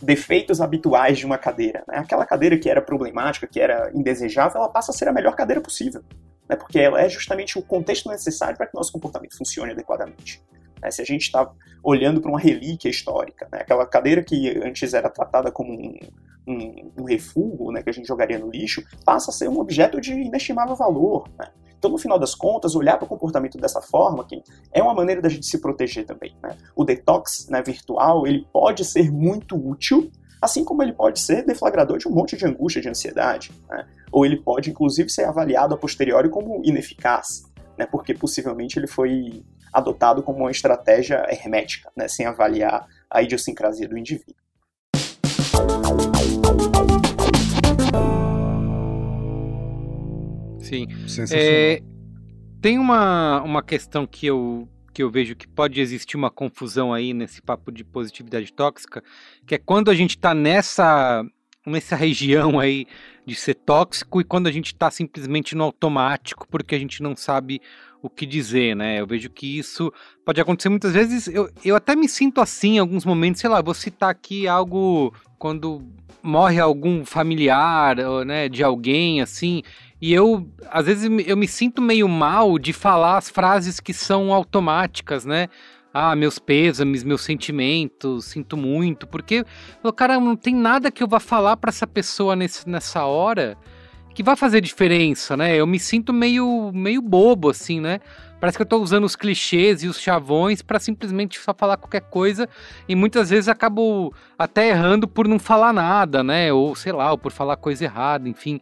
defeitos habituais de uma cadeira, né? aquela cadeira que era problemática, que era indesejável, ela passa a ser a melhor cadeira possível, né? porque ela é justamente o contexto necessário para que nosso comportamento funcione adequadamente. Né? Se a gente está olhando para uma relíquia histórica, né? aquela cadeira que antes era tratada como um, um, um refúgio, né, que a gente jogaria no lixo, passa a ser um objeto de inestimável valor. Né? Então, no final das contas, olhar para o comportamento dessa forma que é uma maneira da gente se proteger também. Né? O detox né, virtual ele pode ser muito útil, assim como ele pode ser deflagrador de um monte de angústia, de ansiedade. Né? Ou ele pode, inclusive, ser avaliado a posteriori como ineficaz, né? porque possivelmente ele foi adotado como uma estratégia hermética, né? sem avaliar a idiosincrasia do indivíduo. Sim. É, tem uma, uma questão que eu, que eu vejo que pode existir uma confusão aí nesse papo de positividade tóxica, que é quando a gente está nessa, nessa região aí de ser tóxico e quando a gente está simplesmente no automático porque a gente não sabe o que dizer, né? Eu vejo que isso pode acontecer muitas vezes. Eu, eu até me sinto assim em alguns momentos, sei lá, vou citar aqui algo quando morre algum familiar, né, de alguém assim, e eu às vezes eu me sinto meio mal de falar as frases que são automáticas, né? Ah, meus pêsames, meus sentimentos, sinto muito, porque, cara, não tem nada que eu vá falar para essa pessoa nesse, nessa hora que vai fazer diferença, né? Eu me sinto meio, meio bobo, assim, né? Parece que eu tô usando os clichês e os chavões para simplesmente só falar qualquer coisa e muitas vezes acabo até errando por não falar nada, né? Ou sei lá, ou por falar coisa errada, enfim.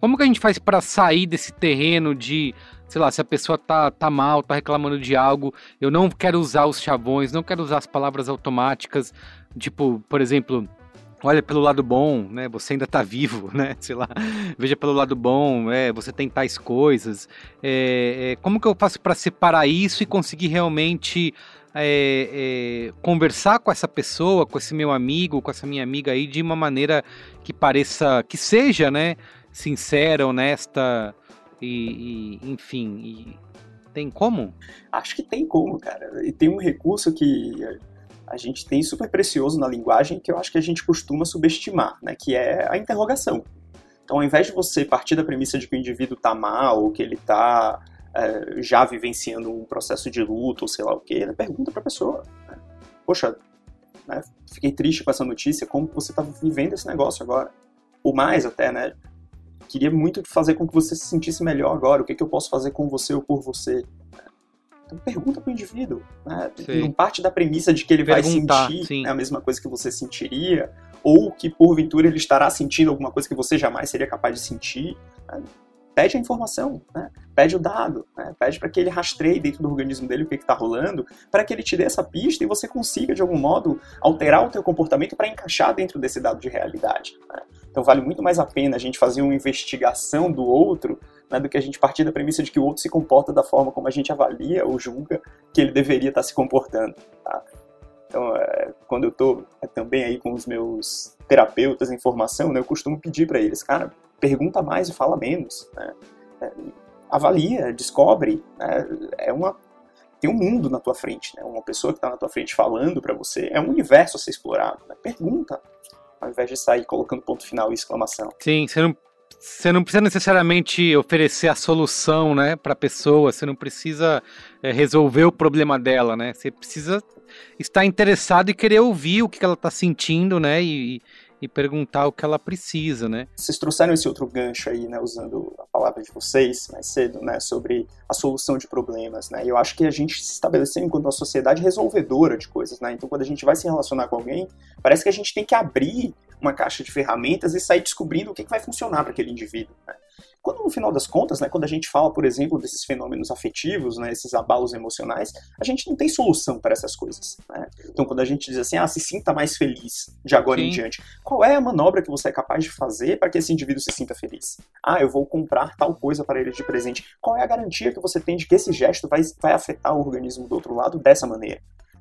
Como que a gente faz para sair desse terreno de, sei lá, se a pessoa tá, tá mal, tá reclamando de algo, eu não quero usar os chavões, não quero usar as palavras automáticas, tipo, por exemplo, olha pelo lado bom, né? Você ainda está vivo, né? Sei lá, veja pelo lado bom, é, você tem tais coisas. É, é, como que eu faço para separar isso e conseguir realmente é, é, conversar com essa pessoa, com esse meu amigo, com essa minha amiga aí de uma maneira que pareça, que seja, né? Sincera, honesta e, e enfim. E tem como? Acho que tem como, cara. E tem um recurso que a gente tem super precioso na linguagem que eu acho que a gente costuma subestimar, né, que é a interrogação. Então, ao invés de você partir da premissa de que o indivíduo está mal, ou que ele está é, já vivenciando um processo de luto, ou sei lá o quê, né, pergunta para a pessoa. Né, Poxa, né, fiquei triste com essa notícia, como você está vivendo esse negócio agora? Ou mais até, né? Queria muito fazer com que você se sentisse melhor agora, o que, que eu posso fazer com você ou por você? Então pergunta pro indivíduo. Né? Não parte da premissa de que ele Perguntar, vai sentir né, a mesma coisa que você sentiria, ou que porventura ele estará sentindo alguma coisa que você jamais seria capaz de sentir. Né? Pede a informação, né? pede o dado, né? pede para que ele rastreie dentro do organismo dele o que está rolando, para que ele te dê essa pista e você consiga, de algum modo, alterar o teu comportamento para encaixar dentro desse dado de realidade. Né? Então vale muito mais a pena a gente fazer uma investigação do outro né, do que a gente partir da premissa de que o outro se comporta da forma como a gente avalia ou julga que ele deveria estar se comportando. Tá? Então, é, quando eu estou é, também aí com os meus terapeutas em formação, né, eu costumo pedir para eles, cara, pergunta mais e fala menos. Né? É, avalia, descobre. Né? É uma tem um mundo na tua frente, né? Uma pessoa que está na tua frente falando para você é um universo a ser explorado. Né? Pergunta, ao invés de sair colocando ponto final e exclamação. Sim, você não você não precisa necessariamente oferecer a solução, né, para a pessoa. Você não precisa é, resolver o problema dela, né? Você precisa estar interessado e querer ouvir o que ela está sentindo, né? E, e perguntar o que ela precisa, né? Vocês trouxeram esse outro gancho aí, né, usando a palavra de vocês mais cedo, né, sobre a solução de problemas, né? Eu acho que a gente se estabeleceu enquanto uma sociedade resolvedora de coisas, né? Então, quando a gente vai se relacionar com alguém, parece que a gente tem que abrir uma caixa de ferramentas e sair descobrindo o que, que vai funcionar para aquele indivíduo. Né? Quando no final das contas, né, quando a gente fala, por exemplo, desses fenômenos afetivos, né, esses abalos emocionais, a gente não tem solução para essas coisas. Né? Então, quando a gente diz assim, ah, se sinta mais feliz de agora Sim. em diante, qual é a manobra que você é capaz de fazer para que esse indivíduo se sinta feliz? Ah, eu vou comprar tal coisa para ele de presente. Qual é a garantia que você tem de que esse gesto vai, vai afetar o organismo do outro lado dessa maneira?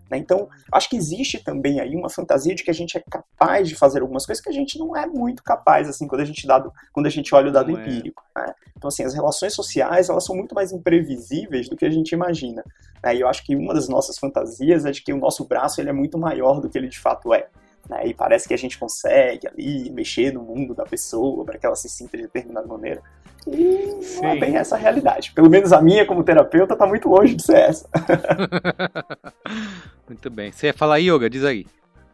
Né? Então, acho que existe também aí uma fantasia de que a gente é capaz de fazer algumas coisas que a gente não é muito capaz, assim, quando a gente, dado, quando a gente olha o dado não é. empírico. É. Né? Então, assim, as relações sociais, elas são muito mais imprevisíveis do que a gente imagina. Né? E eu acho que uma das nossas fantasias é de que o nosso braço ele é muito maior do que ele de fato é. Né? E parece que a gente consegue ali mexer no mundo da pessoa para que ela se sinta de determinada maneira. E Sim. não é bem essa a realidade. Pelo menos a minha, como terapeuta, está muito longe de ser essa. muito bem. Você ia falar yoga? Diz aí.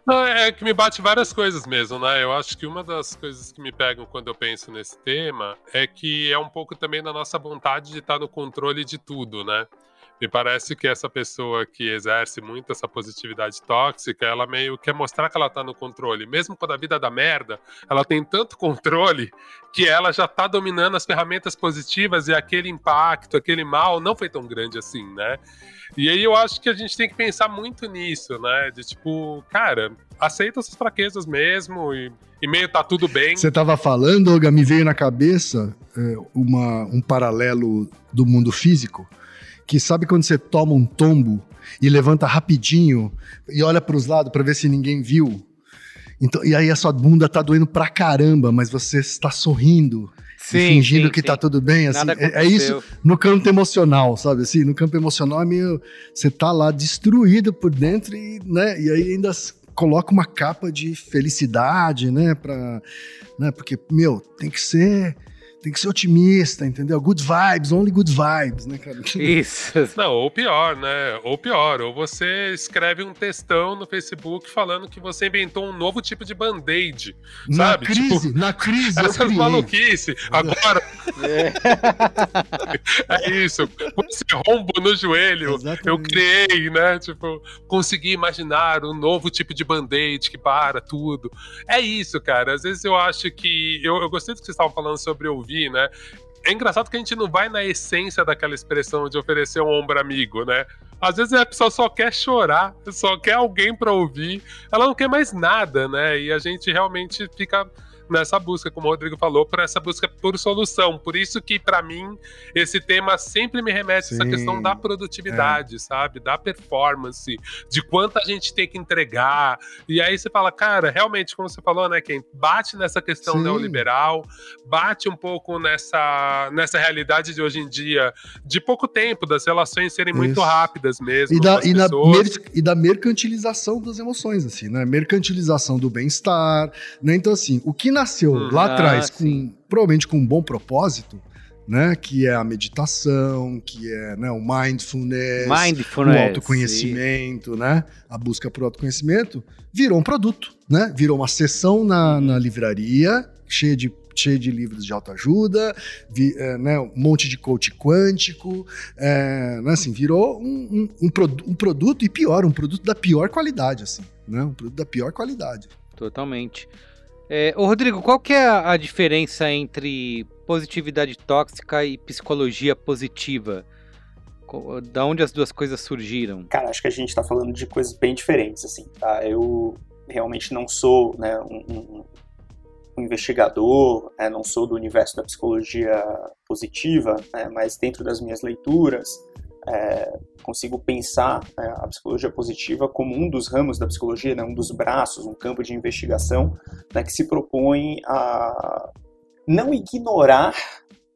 Não, é que me bate várias coisas mesmo, né? Eu acho que uma das coisas que me pegam quando eu penso nesse tema é que é um pouco também da nossa vontade de estar no controle de tudo, né? Me parece que essa pessoa que exerce muito essa positividade tóxica, ela meio quer mostrar que ela tá no controle. Mesmo quando a vida dá merda, ela tem tanto controle que ela já tá dominando as ferramentas positivas e aquele impacto, aquele mal não foi tão grande assim, né? E aí eu acho que a gente tem que pensar muito nisso, né? De tipo, cara, aceita essas fraquezas mesmo e, e meio tá tudo bem. Você tava falando, Olga, me veio na cabeça é, uma, um paralelo do mundo físico que sabe quando você toma um tombo e levanta rapidinho e olha para os lados para ver se ninguém viu? Então, e aí a sua bunda tá doendo pra caramba, mas você está sorrindo sim, fingindo sim, que tá sim. tá tudo bem, assim. É, é, isso no campo emocional, sabe? Assim, no campo emocional é meio. Você tá lá destruído por dentro e, né? E aí ainda coloca uma capa de felicidade, né? Pra, né? Porque, meu, tem que ser tem que ser otimista, entendeu? Good vibes, only good vibes, né, cara? Isso. Não, ou pior, né? Ou pior, ou você escreve um textão no Facebook falando que você inventou um novo tipo de band-aid, sabe? Na crise, tipo, na crise. Essa maluquice. Agora. É. é isso. Esse rombo no joelho, Exatamente. eu criei, né? Tipo, consegui imaginar um novo tipo de band-aid que para tudo. É isso, cara. Às vezes eu acho que. Eu, eu gostei do que vocês estavam falando sobre ouvir né? É engraçado que a gente não vai na essência daquela expressão de oferecer um ombro amigo, né? Às vezes a pessoa só quer chorar, só quer alguém para ouvir, ela não quer mais nada, né? E a gente realmente fica nessa busca, como o Rodrigo falou, por essa busca por solução. Por isso que, para mim, esse tema sempre me remete a essa questão da produtividade, é. sabe? Da performance, de quanto a gente tem que entregar. E aí você fala, cara, realmente, como você falou, né, quem bate nessa questão Sim. neoliberal, bate um pouco nessa, nessa realidade de hoje em dia, de pouco tempo, das relações serem isso. muito rápidas mesmo. E da, e, na, e da mercantilização das emoções, assim, né? Mercantilização do bem-estar, né? Então, assim, o que nasceu hum, lá atrás, ah, com, provavelmente com um bom propósito, né? Que é a meditação, que é né, o mindfulness, mindfulness o autoconhecimento, sim. né? A busca por autoconhecimento, virou um produto, né? Virou uma sessão na, na livraria, cheia de cheio de livros de autoajuda, vi, é, né, um monte de coach quântico, é, né, assim, virou um, um, um, um, produto, e pior, um produto da pior qualidade, assim, né, um produto da pior qualidade. Totalmente. É, ô Rodrigo, qual que é a diferença entre positividade tóxica e psicologia positiva? Da onde as duas coisas surgiram? Cara, acho que a gente está falando de coisas bem diferentes, assim, tá? Eu realmente não sou né, um, um investigador, né, não sou do universo da psicologia positiva, né, mas dentro das minhas leituras, é, consigo pensar né, a psicologia positiva como um dos ramos da psicologia, né, um dos braços, um campo de investigação né, que se propõe a não ignorar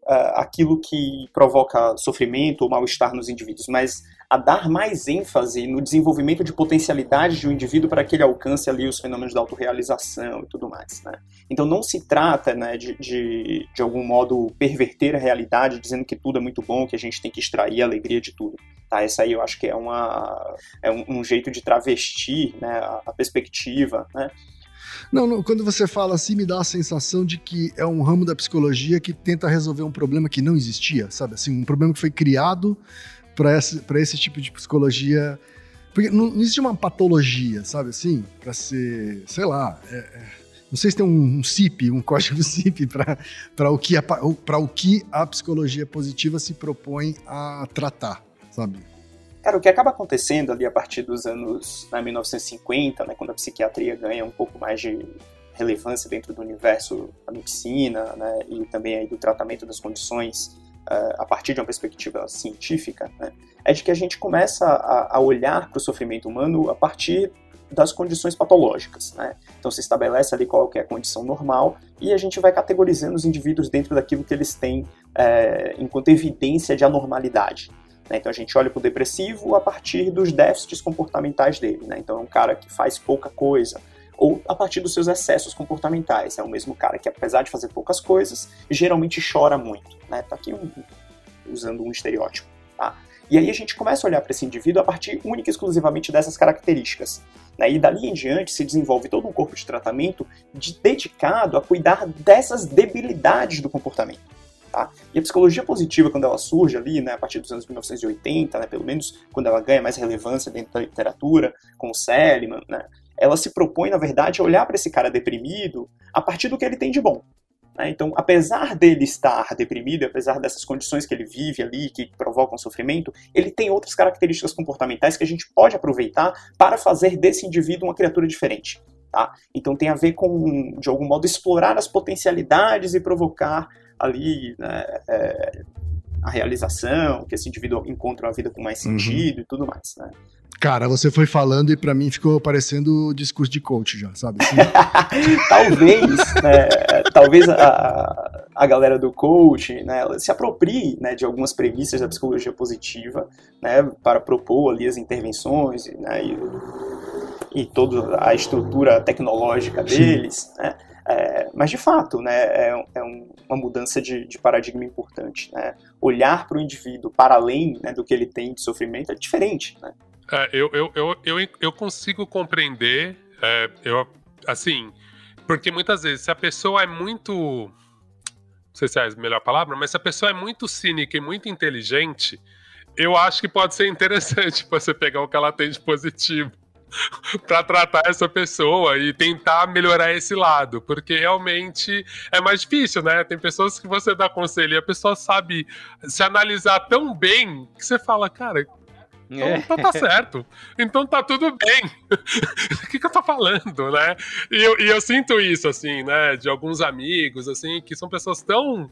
uh, aquilo que provoca sofrimento ou mal-estar nos indivíduos, mas a dar mais ênfase no desenvolvimento de potencialidade de um indivíduo para que ele alcance ali os fenômenos da autorrealização e tudo mais. Né? Então não se trata né, de, de, de algum modo perverter a realidade dizendo que tudo é muito bom, que a gente tem que extrair a alegria de tudo. Tá? Essa aí eu acho que é, uma, é um, um jeito de travestir né, a, a perspectiva, né? Não, não, quando você fala assim, me dá a sensação de que é um ramo da psicologia que tenta resolver um problema que não existia, sabe? Assim, um problema que foi criado para esse, esse tipo de psicologia. Porque não, não existe uma patologia, sabe assim? Para ser, sei lá. É, é, não sei se tem um, um CIP, um código CIP para o, que a, o que a psicologia positiva se propõe a tratar, sabe? Cara, o que acaba acontecendo ali a partir dos anos né, 1950, né, quando a psiquiatria ganha um pouco mais de relevância dentro do universo da medicina né, e também aí do tratamento das condições a partir de uma perspectiva científica, né, é de que a gente começa a, a olhar para o sofrimento humano a partir das condições patológicas. Né? Então se estabelece ali qual é a condição normal e a gente vai categorizando os indivíduos dentro daquilo que eles têm é, enquanto evidência de anormalidade. Né? Então a gente olha para o depressivo a partir dos déficits comportamentais dele. Né? Então é um cara que faz pouca coisa, ou a partir dos seus excessos comportamentais. É o mesmo cara que, apesar de fazer poucas coisas, geralmente chora muito. Né? Tá aqui um, usando um estereótipo. Tá? E aí a gente começa a olhar para esse indivíduo a partir única e exclusivamente dessas características. Né? E dali em diante se desenvolve todo um corpo de tratamento de, dedicado a cuidar dessas debilidades do comportamento. Tá? E a psicologia positiva, quando ela surge ali, né, a partir dos anos 1980, né, pelo menos quando ela ganha mais relevância dentro da literatura, com o Seliman, né, ela se propõe, na verdade, a olhar para esse cara deprimido a partir do que ele tem de bom. Né? Então, apesar dele estar deprimido, apesar dessas condições que ele vive ali, que provocam sofrimento, ele tem outras características comportamentais que a gente pode aproveitar para fazer desse indivíduo uma criatura diferente. Tá? Então tem a ver com, de algum modo, explorar as potencialidades e provocar ali né, é, a realização, que esse indivíduo encontre uma vida com mais uhum. sentido uhum. e tudo mais. Né? Cara, você foi falando e para mim ficou parecendo discurso de coach já, sabe? Assim? talvez, né, talvez a, a galera do coach, né, se aproprie, né, de algumas premissas da psicologia positiva, né, para propor ali as intervenções, né, e, e toda a estrutura tecnológica deles, né, é, mas de fato, né, é, é um, uma mudança de, de, paradigma importante, né, olhar para o indivíduo para além né, do que ele tem de sofrimento é diferente, né. É, eu, eu, eu, eu, eu consigo compreender, é, eu, assim, porque muitas vezes, se a pessoa é muito. Não sei se é a melhor palavra, mas se a pessoa é muito cínica e muito inteligente, eu acho que pode ser interessante você pegar o que ela tem de positivo para tratar essa pessoa e tentar melhorar esse lado, porque realmente é mais difícil, né? Tem pessoas que você dá conselho e a pessoa sabe se analisar tão bem que você fala, cara, Então, é. então tá certo. Então tá tudo bem. o que, que eu tô falando, né? E eu, e eu sinto isso, assim, né? De alguns amigos, assim, que são pessoas tão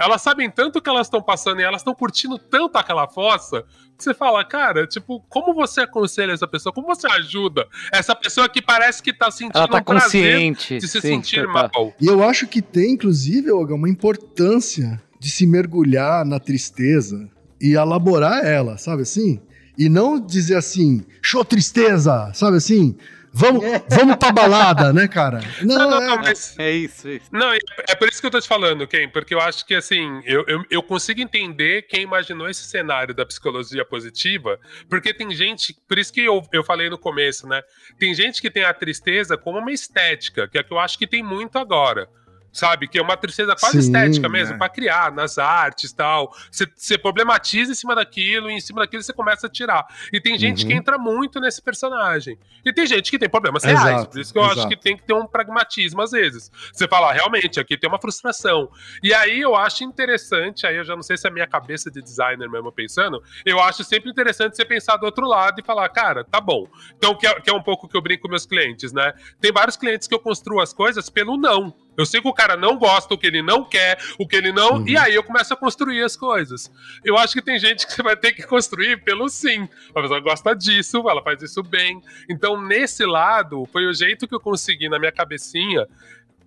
elas sabem tanto o que elas estão passando e elas estão curtindo tanto aquela fossa que você fala, cara, tipo, como você aconselha essa pessoa? Como você ajuda essa pessoa que parece que tá sentindo ela tá um consciente de se sim, sentir tá. mal? E eu acho que tem, inclusive, Olga, uma importância de se mergulhar na tristeza e elaborar ela, sabe assim? E não dizer assim, show tristeza, sabe assim? Vamos, vamos pra balada, né, cara? Não, não, não, é, mas- É isso, é isso. Não, é- é por isso que eu tô te falando, Ken, porque eu acho que, assim, eu, eu, eu consigo entender quem imaginou esse cenário da psicologia positiva, porque tem gente, por isso que eu, eu falei no começo, né? Tem gente que tem a tristeza como uma estética, que é que eu acho que tem muito agora. Sabe? Que é uma tristeza quase Sim, estética mesmo, é. pra criar nas artes e tal. Você- problematiza em cima daquilo, e em cima daquilo você começa a tirar. E tem gente Uhum. que entra muito nesse personagem. E tem gente que tem problemas reais. Exato, por isso que eu acho exato. que tem que ter um pragmatismo às vezes. Você fala, "Ah, realmente, aqui tem uma frustração. E aí eu acho interessante, aí eu já não sei se é a minha cabeça de designer mesmo pensando, eu acho sempre interessante você pensar do outro lado e falar, cara, tá bom. Então, que é, que é um pouco que eu brinco com meus clientes, né? Tem vários clientes que eu construo as coisas pelo não. Eu sei que o cara não gosta, o que ele não quer, o que ele não. Uhum. E aí eu começo a construir as coisas. Eu acho que tem gente que você vai ter que construir pelo sim. A pessoa gosta disso, ela faz isso bem. Então, nesse lado, foi o jeito que eu consegui na minha cabecinha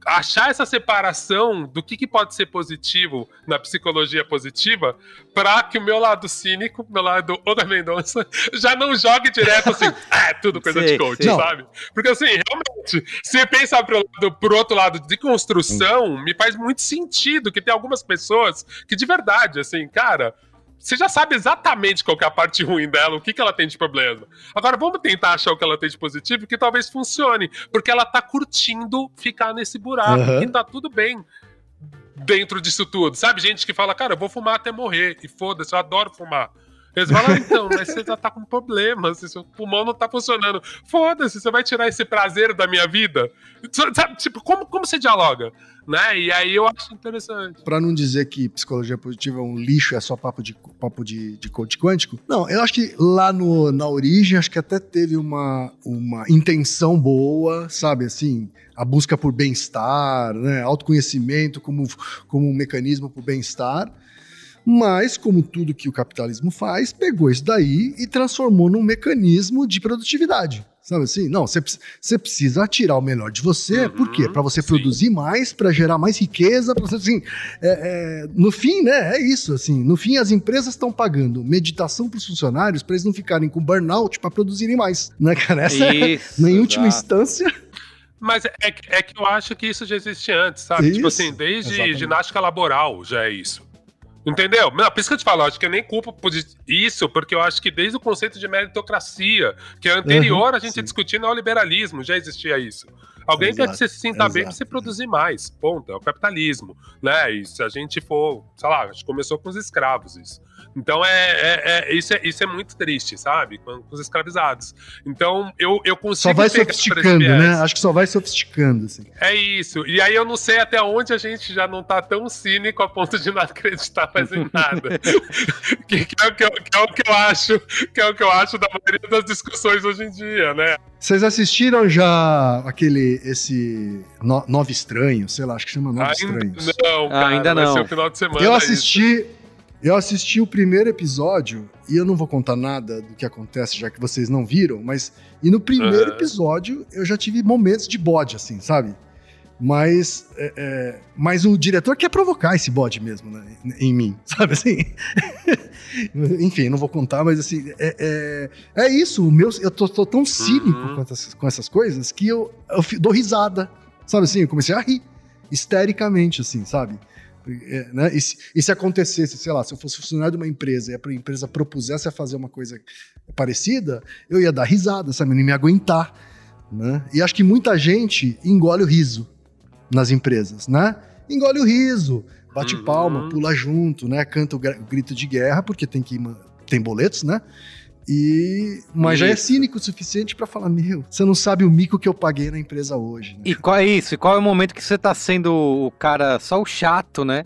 achar essa separação do que, que pode ser positivo na psicologia positiva para que o meu lado cínico, meu lado Olga Mendonça, já não jogue direto assim, ah, é tudo coisa Sei, de coach, sei. sabe? Porque assim, realmente, se pensar pro, lado, pro outro lado de construção, me faz muito sentido que tem algumas pessoas que de verdade, assim, cara, você já sabe exatamente qual que é a parte ruim dela, o que, que ela tem de problema. Agora vamos tentar achar o que ela tem de positivo, que talvez funcione, porque ela tá curtindo ficar nesse buraco, Aham. e tá tudo bem dentro disso tudo. Sabe, gente que fala, cara, eu vou fumar até morrer, e foda-se, eu adoro fumar. Eles falam, ah, então, mas você já tá com problemas, seu pulmão não tá funcionando. Foda-se, você vai tirar esse prazer da minha vida? Tipo, como, como você dialoga? Né? E aí eu acho interessante. Pra não dizer que psicologia positiva é um lixo, é só papo de, papo de, de coach quântico. Não, eu acho que lá no, na origem, acho que até teve uma, uma intenção boa, sabe, assim, a busca por bem-estar, né, autoconhecimento como, como um mecanismo por bem-estar. Mas, como tudo que o capitalismo faz, pegou isso daí e transformou num mecanismo de produtividade. Sabe assim? Não, você precisa- tirar o melhor de você, Uhum, por quê? Para você sim. produzir mais, para gerar mais riqueza, para você assim, é, é, no fim, né? É isso, assim. No fim, as empresas estão pagando meditação para os funcionários para eles não ficarem com burnout para produzirem mais, né, cara? Essa é, Isso, em última instância, Mas é, que- é que eu acho que isso já existe antes, sabe? Tipo Isso, assim, desde exatamente. ginástica laboral já é isso. Entendeu? Não, por isso que eu te falo, eu acho que eu nem culpo por isso, porque eu acho que desde o conceito de meritocracia, que é anterior Uhum, a gente sim. discutir neoliberalismo, já existia isso. Alguém quer que Exato, você se sinta bem pra exato. você produzir mais. Ponto. É o capitalismo. Né? E se a gente for, sei lá, acho que começou com os escravos isso. Então é, é- é- isso, é, isso é muito triste, sabe? Com, com os escravizados. Então eu, eu consigo. só vai sofisticando, né? Acho que só vai sofisticando, assim. É isso. E aí eu não sei até onde a gente já não tá tão cínico a ponto de não acreditar mais em nada. que, que é o que, eu, que é o que eu acho, que é o que eu acho da maioria das discussões hoje em dia, né? Vocês assistiram já aquele, esse no, Nove Estranhos, sei lá, acho que chama Nove Ainda Estranhos. não, cara, ainda vai não. ser o final de semana. Eu é assisti, eu assisti o primeiro episódio e eu não vou contar nada do que acontece, já que vocês não viram, mas e no primeiro Aham. episódio eu já tive momentos de bode, assim, sabe? Mas, é, é, mas o diretor quer provocar esse bode mesmo né, em mim, sabe assim? Enfim, não vou contar, mas assim, é, é, é isso. O meu, eu tô, tô tão cínico Uhum. com, essas, com essas coisas que eu, eu dou risada, sabe assim? Eu comecei a rir histericamente, assim, sabe? É, né? e, se, e se acontecesse, sei lá, se eu fosse funcionário de uma empresa e a empresa propusesse a fazer uma coisa parecida, eu ia dar risada, sabe? Não ia me aguentar. Né? E acho que muita gente engole o riso nas empresas, né? Engole o riso, bate Uhum. palma, pula junto, né? Canta o grito de guerra, porque tem que tem boletos, né? E mas já é Isso. cínico o suficiente pra falar, meu, você não sabe o mico que eu paguei na empresa hoje. Né? E qual é isso? E qual é o momento que você tá sendo o cara, só o chato, né?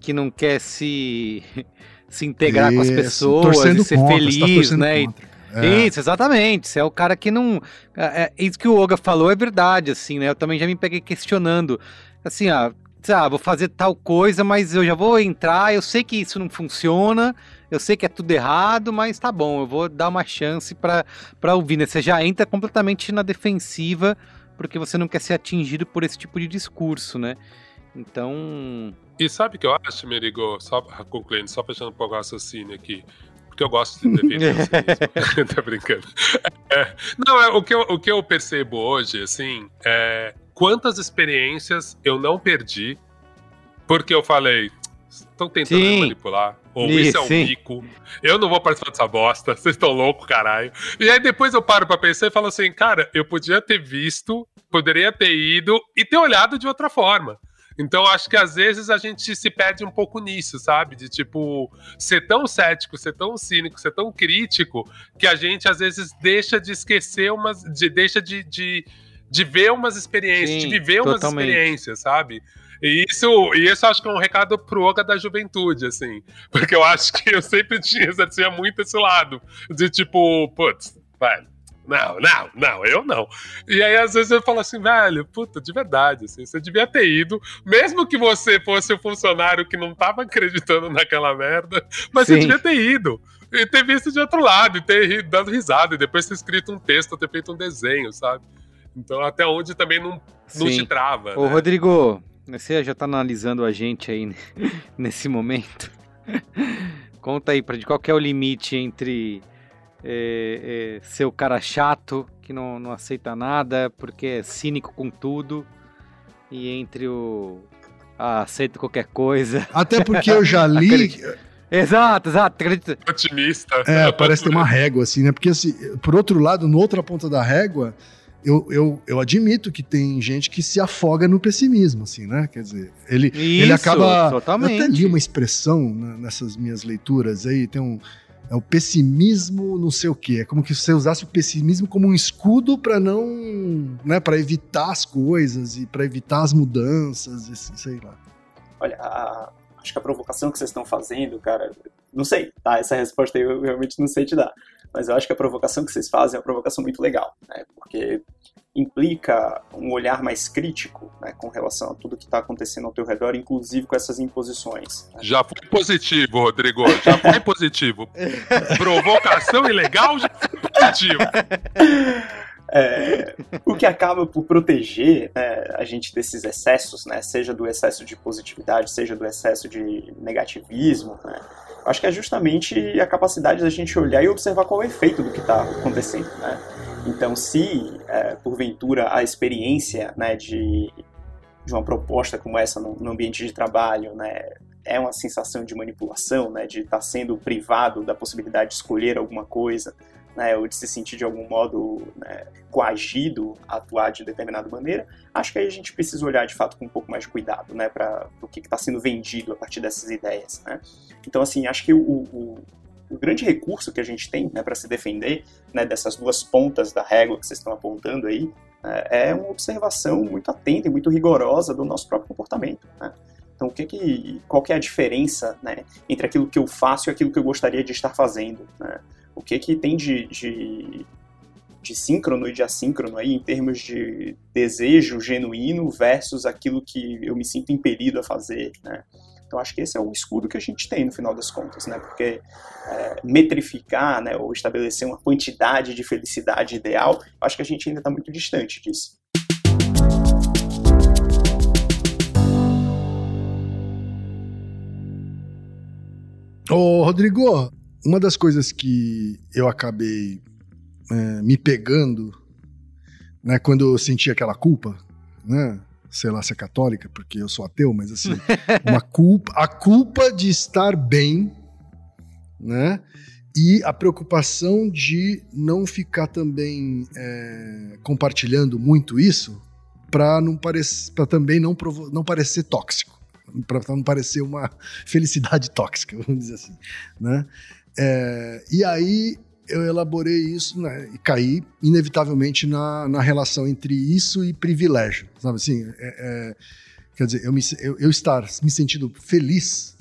Que não quer se, se integrar com as Isso, pessoas e ser contra, tá feliz, torcendo né? Contra. É. Isso, exatamente. Você é o cara que não. É, é, isso que o Oga falou é verdade, assim, né? Eu também já me peguei questionando. Assim, ah, ah, vou fazer tal coisa, mas eu já vou entrar, eu sei que isso não funciona, eu sei que é tudo errado, mas tá bom, eu vou dar uma chance pra, pra ouvir, né? Você já entra completamente na defensiva, porque você não quer ser atingido por esse tipo de discurso, né? Então. E sabe o que eu acho, Merigo? Só concluindo, só fechando um pouco o raciocínio aqui. Porque eu gosto de defender assim, Tá brincando. É, não, é, o, que eu, o que eu percebo hoje, assim, é quantas experiências eu não perdi porque eu falei, estão tentando Sim. me manipular. Ou isso é um Sim. mico. Eu não vou participar dessa bosta. Vocês estão loucos, caralho. E aí depois eu paro pra pensar e falo assim, cara, eu podia ter visto, poderia ter ido e ter olhado de outra forma. Então acho que às vezes a gente se perde um pouco nisso, sabe? De tipo, ser tão cético, ser tão cínico, ser tão crítico, que a gente às vezes deixa de esquecer umas. De, deixa de, de, de ver umas experiências, Sim, de viver umas totalmente. experiências, sabe? E isso, e isso acho que é um recado pro Oga da juventude, assim. Porque eu acho que eu sempre tinha, tinha muito esse lado. De tipo, putz, velho. Não, não, não, eu não. E aí, às vezes, eu falo assim, velho, puta, de verdade, assim, você devia ter ido, mesmo que você fosse o funcionário que não tava acreditando naquela merda, mas você Sim. devia ter ido. E ter visto de outro lado, e ter ri- dado risada, e depois ter escrito um texto, ter feito um desenho, sabe? Então, até onde também não, não Sim. te trava. Ô, né? Rodrigo, você já tá analisando a gente aí nesse momento. Conta aí pra de qual que é o limite entre é, é, ser o cara chato, que não, não aceita nada, porque é cínico com tudo, e entre o. Ah, aceito qualquer coisa. Até porque eu já li. Exato, exato. acredito. Otimista. É, parece ter uma régua, assim, né? Porque, assim, por outro lado, no outra ponta da régua, eu, eu, eu admito que tem gente que se afoga no pessimismo, assim, né? Quer dizer, ele, ele Isso, acaba. Eu totalmente. até li uma expressão né, nessas minhas leituras aí, tem um. É o pessimismo, não sei o quê. É como que você usasse o pessimismo como um escudo para não. né, para evitar as coisas e para evitar as mudanças, assim, sei lá. Olha, a- acho que a provocação que vocês estão fazendo, cara, não sei, tá? Essa resposta aí eu realmente não sei te dar. Mas eu acho que a provocação que vocês fazem é uma provocação muito legal, né? Porque implica um olhar mais crítico, né, com relação a tudo que está acontecendo ao teu redor, inclusive com essas imposições. né? Já foi positivo, Rodrigo. Já foi positivo. Provocação ilegal já foi positivo. É, o que acaba por proteger né, a gente desses excessos, né, seja do excesso de positividade, seja do excesso de negativismo, né, acho que é justamente a capacidade da gente olhar e observar qual é o efeito do que está acontecendo. Né. Então, se é, porventura a experiência né, de, de uma proposta como essa no, no ambiente de trabalho né, é uma sensação de manipulação, né, de estar sendo privado da possibilidade de escolher alguma coisa, né, ou de se sentir de algum modo né, coagido a atuar de determinada maneira, acho que aí a gente precisa olhar de fato com um pouco mais de cuidado né, para o que está sendo vendido a partir dessas ideias. Né. Então, assim, acho que o, o, o grande recurso que a gente tem né, para se defender né, dessas duas pontas da régua que vocês estão apontando aí né, é uma observação muito atenta e muito rigorosa do nosso próprio comportamento. Né. Então, o que que, qual que é a diferença né, entre aquilo que eu faço e aquilo que eu gostaria de estar fazendo? Né? O que que tem de, de, de síncrono e de assíncrono aí em termos de desejo genuíno versus aquilo que eu me sinto impelido a fazer, né? Então acho que esse é o escudo que a gente tem no final das contas, né? Porque é, metrificar, né, ou estabelecer uma quantidade de felicidade ideal, acho que a gente ainda está muito distante disso. Ô, Rodrigo, uma das coisas que eu acabei é, me pegando, né, quando eu senti aquela culpa, né, sei lá se é católica, porque eu sou ateu, mas assim, uma culpa, a culpa de estar bem, né, e a preocupação de não ficar também é, compartilhando muito isso para não parecer, para também não, não parecer tóxico para não parecer uma felicidade tóxica, vamos dizer assim, né? É, e aí eu elaborei isso né, e caí inevitavelmente na, na relação entre isso e privilégio, sabe assim? é- é, quer dizer, eu, me, eu, eu estar me sentindo feliz,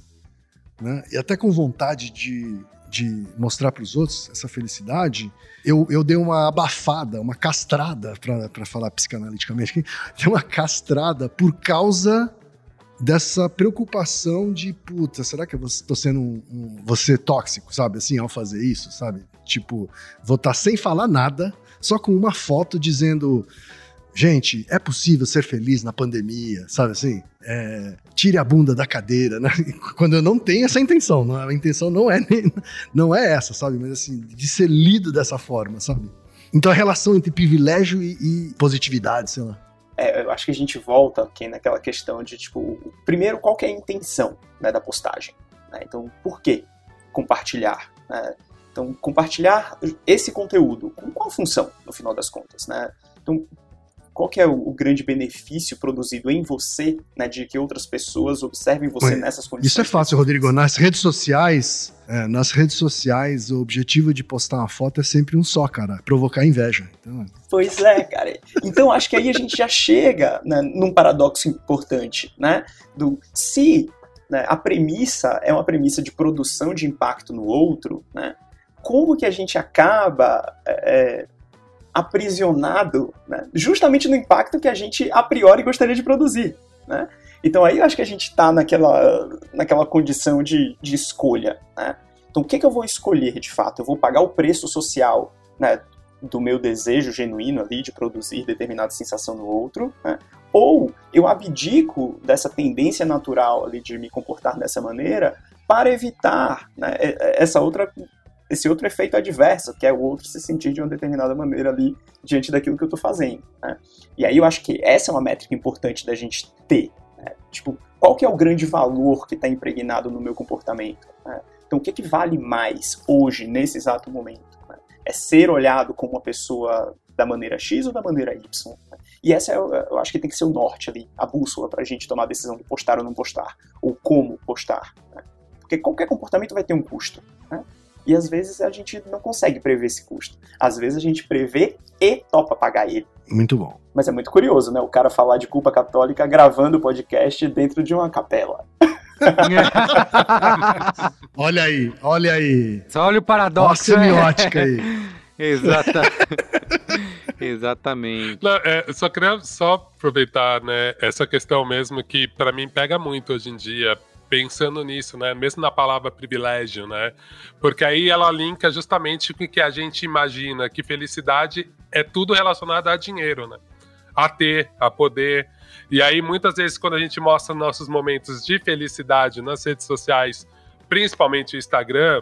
né? E até com vontade de, de mostrar para os outros essa felicidade, eu, eu dei uma abafada, uma castrada, para falar psicanaliticamente, dei uma castrada por causa dessa preocupação de, puta, será que eu estou sendo um, um, você tóxico, sabe? Assim, ao fazer isso, sabe? Tipo, vou estar tá sem falar nada, só com uma foto dizendo gente, é possível ser feliz na pandemia, sabe assim? É, tire a bunda da cadeira, né? Quando eu não tenho essa intenção, não, a intenção não é, não é essa, sabe? Mas assim, de ser lido dessa forma, sabe? Então a relação entre privilégio e, e positividade, sei lá. É, eu acho que a gente volta aqui naquela questão de, tipo, primeiro, qual é a intenção né, da postagem? Né? Então, por que compartilhar? Né? Então, compartilhar esse conteúdo, com qual função, no final das contas? Né? Então, qual que é o, o, grande benefício produzido em você, né, de que outras pessoas observem você nessas condições? Isso é fácil, Rodrigo. Nas redes sociais, é, nas redes sociais, o objetivo de postar uma foto é sempre um só, cara, provocar inveja. Então... Pois é, cara. Então acho que aí a gente já chega né, num paradoxo importante, né? Do se né, a premissa é uma premissa de produção de impacto no outro, né? Como que a gente acaba é, aprisionado né, justamente no impacto que a gente a priori gostaria de produzir. Né? Então aí eu acho que a gente está naquela, naquela condição de, de escolha. Né? Então o que, que eu vou escolher de fato? Eu vou pagar o preço social né, do meu desejo genuíno ali de produzir determinada sensação no outro, né? ou eu abdico dessa tendência natural ali de me comportar dessa maneira para evitar né, essa outra esse outro efeito adverso, que é o outro se sentir de uma determinada maneira ali diante daquilo que eu estou fazendo. Né? E aí eu acho que essa é uma métrica importante da gente ter. Né? Tipo, qual que é o grande valor que está impregnado no meu comportamento? Né? Então, o que, que vale mais hoje, nesse exato momento? Né? É ser olhado como uma pessoa da maneira X ou da maneira Y? Né? E essa é, eu acho que tem que ser o norte ali, a bússola para a gente tomar a decisão de postar ou não postar, ou como postar. Né? Porque qualquer comportamento vai ter um custo. Né? E às vezes a gente não consegue prever esse custo. Às vezes a gente prevê e topa pagar ele. Muito bom. Mas é muito curioso, né? O cara falar de culpa católica gravando o podcast dentro de uma capela. olha aí, olha aí. Só olha o paradoxo. Olha a semiótica aí. Exata... Exatamente. Não, é, só queria só aproveitar né, essa questão mesmo que para mim pega muito hoje em dia, pensando nisso, né? Mesmo na palavra privilégio, né? Porque aí ela linka justamente com o que a gente imagina que felicidade é tudo relacionado a dinheiro, né? A ter, a poder. E aí muitas vezes quando a gente mostra nossos momentos de felicidade nas redes sociais, principalmente o Instagram,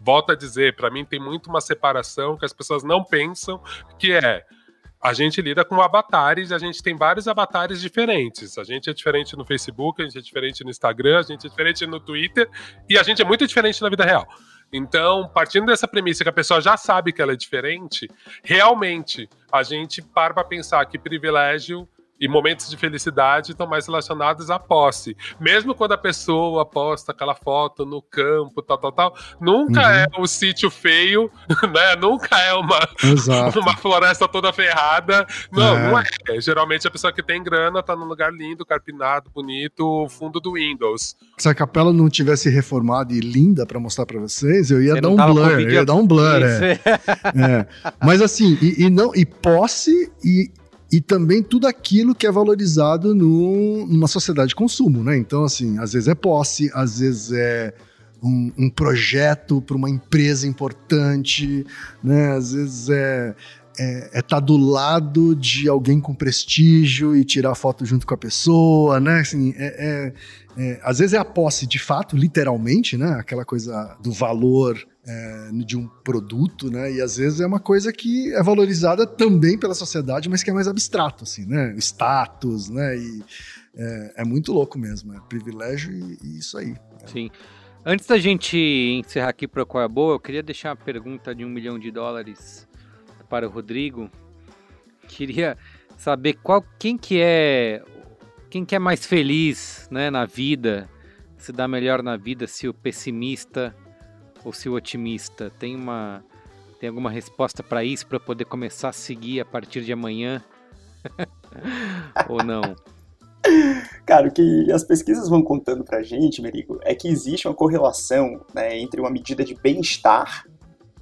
volta a dizer, para mim tem muito uma separação que as pessoas não pensam, que é a gente lida com avatares, a gente tem vários avatares diferentes. A gente é diferente no Facebook, a gente é diferente no Instagram, a gente é diferente no Twitter e a gente é muito diferente na vida real. Então, partindo dessa premissa que a pessoa já sabe que ela é diferente, realmente a gente para para pensar que privilégio e momentos de felicidade estão mais relacionados à posse. Mesmo quando a pessoa posta aquela foto no campo, tal, tal, tal, nunca uhum. é um sítio feio, né? Nunca é uma, uma floresta toda ferrada. Não, é. não é. Geralmente a pessoa que tem grana tá num lugar lindo, carpinado, bonito, fundo do Windows. Se a capela não tivesse reformada e linda para mostrar para vocês, eu ia dar um blur, eu ia dar um blur, é. é. Mas assim, e, e, não, e posse e e também tudo aquilo que é valorizado numa sociedade de consumo, né? Então, assim, às vezes é posse, às vezes é um, um projeto para uma empresa importante, né? Às vezes é é é tá do lado de alguém com prestígio e tirar foto junto com a pessoa, né? Assim, é, é, é, às vezes é a posse de fato, literalmente, né? Aquela coisa do valor é, de um produto, né? E às vezes é uma coisa que é valorizada também pela sociedade, mas que é mais abstrato, assim, né? Status, né? E é, é muito louco mesmo, é privilégio e, e isso aí. Sim. Antes da gente encerrar aqui para qual é boa, eu queria deixar uma pergunta de um milhão de dólares para o Rodrigo. Queria saber qual, quem que é, quem que é mais feliz, né, na vida, se dá melhor na vida, se o pessimista ou se o otimista? Tem uma tem alguma resposta para isso para poder começar a seguir a partir de amanhã? ou não? Cara, o que as pesquisas vão contando pra gente, Merigo, é que existe uma correlação né, entre uma medida de bem-estar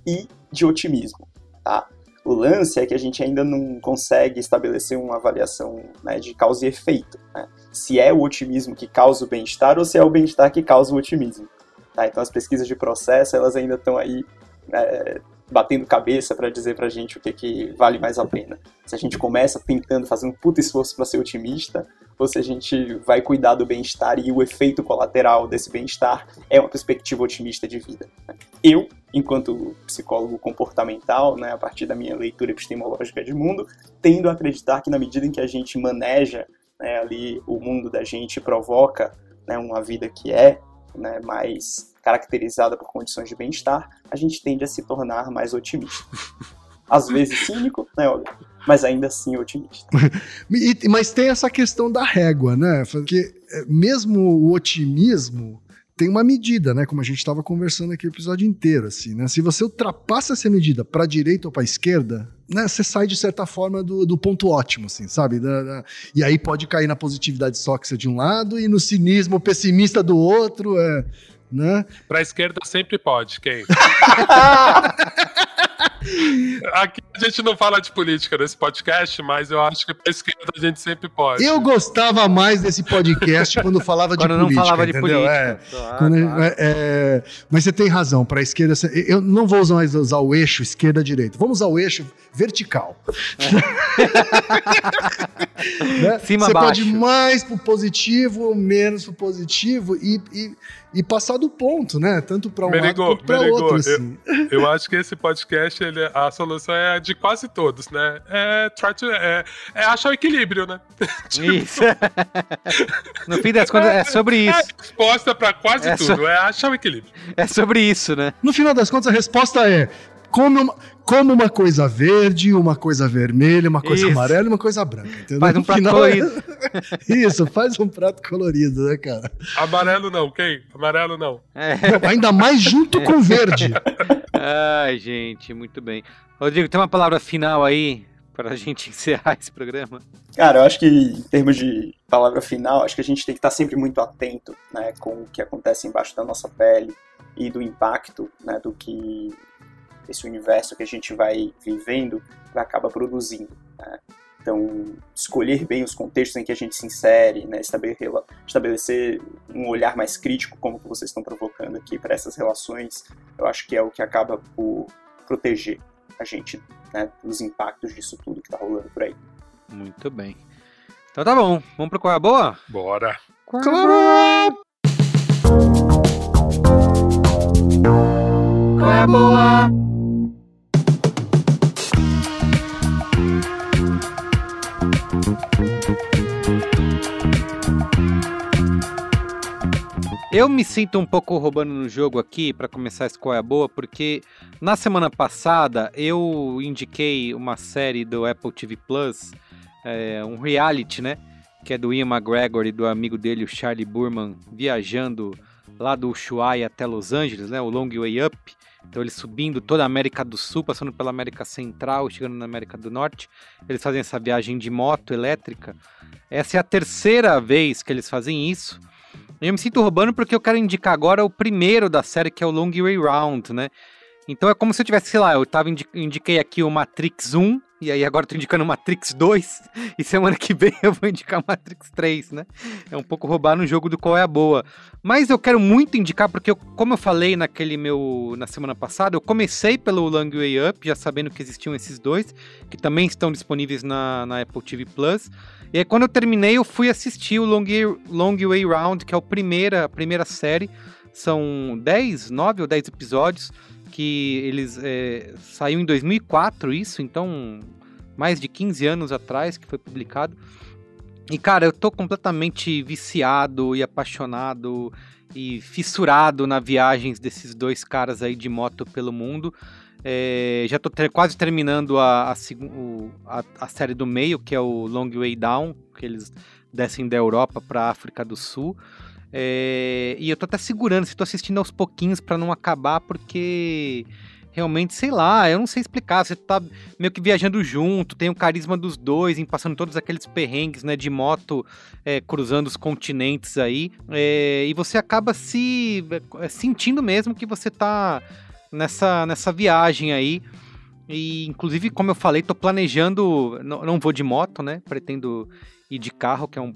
e de otimismo, tá? O lance é que a gente ainda não consegue estabelecer uma avaliação né, de causa e efeito. Né? Se é o otimismo que causa o bem-estar ou se é o bem-estar que causa o otimismo. Tá? Então as pesquisas de processo elas ainda estão aí é, batendo cabeça para dizer para a gente o que, que vale mais a pena. Se a gente começa tentando fazer um puta esforço para ser otimista, ou se a gente vai cuidar do bem-estar e o efeito colateral desse bem-estar é uma perspectiva otimista de vida. Eu, enquanto psicólogo comportamental, né, a partir da minha leitura epistemológica de mundo, tendo a acreditar que na medida em que a gente maneja né, ali o mundo da gente provoca né, uma vida que é né, mais caracterizada por condições de bem-estar, a gente tende a se tornar mais otimista. Às vezes cínico, né, Olga? Mas ainda assim otimista. mas tem essa questão da régua, né? Porque é, mesmo o otimismo tem uma medida, né? Como a gente estava conversando aqui o episódio inteiro, assim, né? Se você ultrapassa essa medida para direita ou para esquerda, né? Você sai de certa forma do, do ponto ótimo, assim, sabe? Da, da, e aí pode cair na positividade sóxica de um lado e no cinismo pessimista do outro, é, né? Para a esquerda sempre pode, quem? Aqui a gente não fala de política nesse podcast, mas eu acho que pra esquerda a gente sempre pode. Eu gostava mais desse podcast quando falava de quando política. não falava de entendeu? política. É. Claro, Quando- claro. é, é, mas você tem razão, para a esquerda. Eu não vou usar, mais usar o eixo esquerda-direita. Vamos usar o eixo vertical. Né? Cima, você pode baixo. ir mais pro positivo ou menos pro positivo e, e, e passar do ponto, né? Tanto para um Merigo, lado quanto para outro. eu- Assim. Eu acho que esse podcast, ele, a solução é a de quase todos, né? É, try to, é, é achar o equilíbrio, né? Isso. no fim das contas, é sobre É a isso. resposta pra quase É só- tudo, é achar o equilíbrio. É sobre isso, né? No final das contas, a resposta é: come uma, come uma coisa verde, uma coisa vermelha, uma coisa Isso. amarela e uma coisa branca. Entendeu? Faz um No prato final, colorido. Isso, faz um prato colorido, né, cara? Amarelo não, quem? Amarelo não. É. Não, ainda mais junto com verde. Ai, gente, muito bem. Rodrigo, tem uma palavra final aí pra gente encerrar esse programa? Cara, eu acho que em termos de palavra final, acho que a gente tem que estar sempre muito atento né, com o que acontece embaixo da nossa pele e do impacto né, do que esse universo que a gente vai vivendo acaba produzindo. né. Então, escolher bem os contextos em que a gente se insere, né, estabelecer, estabelecer um olhar mais crítico, como que vocês estão provocando aqui para essas relações, eu acho que é o que acaba por proteger a gente né, dos impactos disso tudo que está rolando por aí. Muito bem. Então tá bom, vamos pro qual é a boa? Bora. Claro! Qual é a boa? Eu me sinto um pouco roubando no jogo aqui para começar qual é a boa, porque na semana passada eu indiquei uma série do Apple TV Plus, é, um reality, né? Que é do Ian McGregor e do amigo dele, o Charlie Burman, viajando lá do Ushuaia até Los Angeles, né? O Long Way Up. Então eles subindo toda a América do Sul, passando pela América Central, chegando na América do Norte. Eles fazem essa viagem de moto elétrica. Essa é a terceira vez que eles fazem isso. Eu me sinto roubando porque eu quero indicar agora o primeiro da série, que é o Long Way Round, né? Então é como se eu tivesse, sei lá, eu tava indi indiquei aqui o Matrix 1, e aí agora eu tô indicando o Matrix 2, e semana que vem eu vou indicar o Matrix 3, né? É um pouco roubar no jogo do qual é a boa. Mas eu quero muito indicar, porque eu, como eu falei naquele meu. na semana passada, eu comecei pelo Long Way Up, já sabendo que existiam esses dois, que também estão disponíveis na, na Apple TV Plus. E aí, quando eu terminei, eu fui assistir o Long, Long Way Round, que é o primeira, a primeira série. São 10, 9 ou 10 episódios que eles é, saiu em 2004 isso, então mais de 15 anos atrás que foi publicado. E cara, eu tô completamente viciado e apaixonado e fissurado na viagens desses dois caras aí de moto pelo mundo. É, já tô ter- quase terminando a, a, a- a série do meio, que é o Long Way Down, que eles descem da Europa para África do Sul. É, e eu tô até segurando, estou assistindo aos pouquinhos para não acabar, porque realmente, sei lá, eu não sei explicar. Você tá meio que viajando junto, tem o carisma dos dois, em passando todos aqueles perrengues, né, de moto é, cruzando os continentes aí. É, e você acaba se é, sentindo mesmo que você tá nessa, nessa viagem aí. E, inclusive, como eu falei, tô planejando. Não, não vou de moto, né? Pretendo ir de carro, que é um.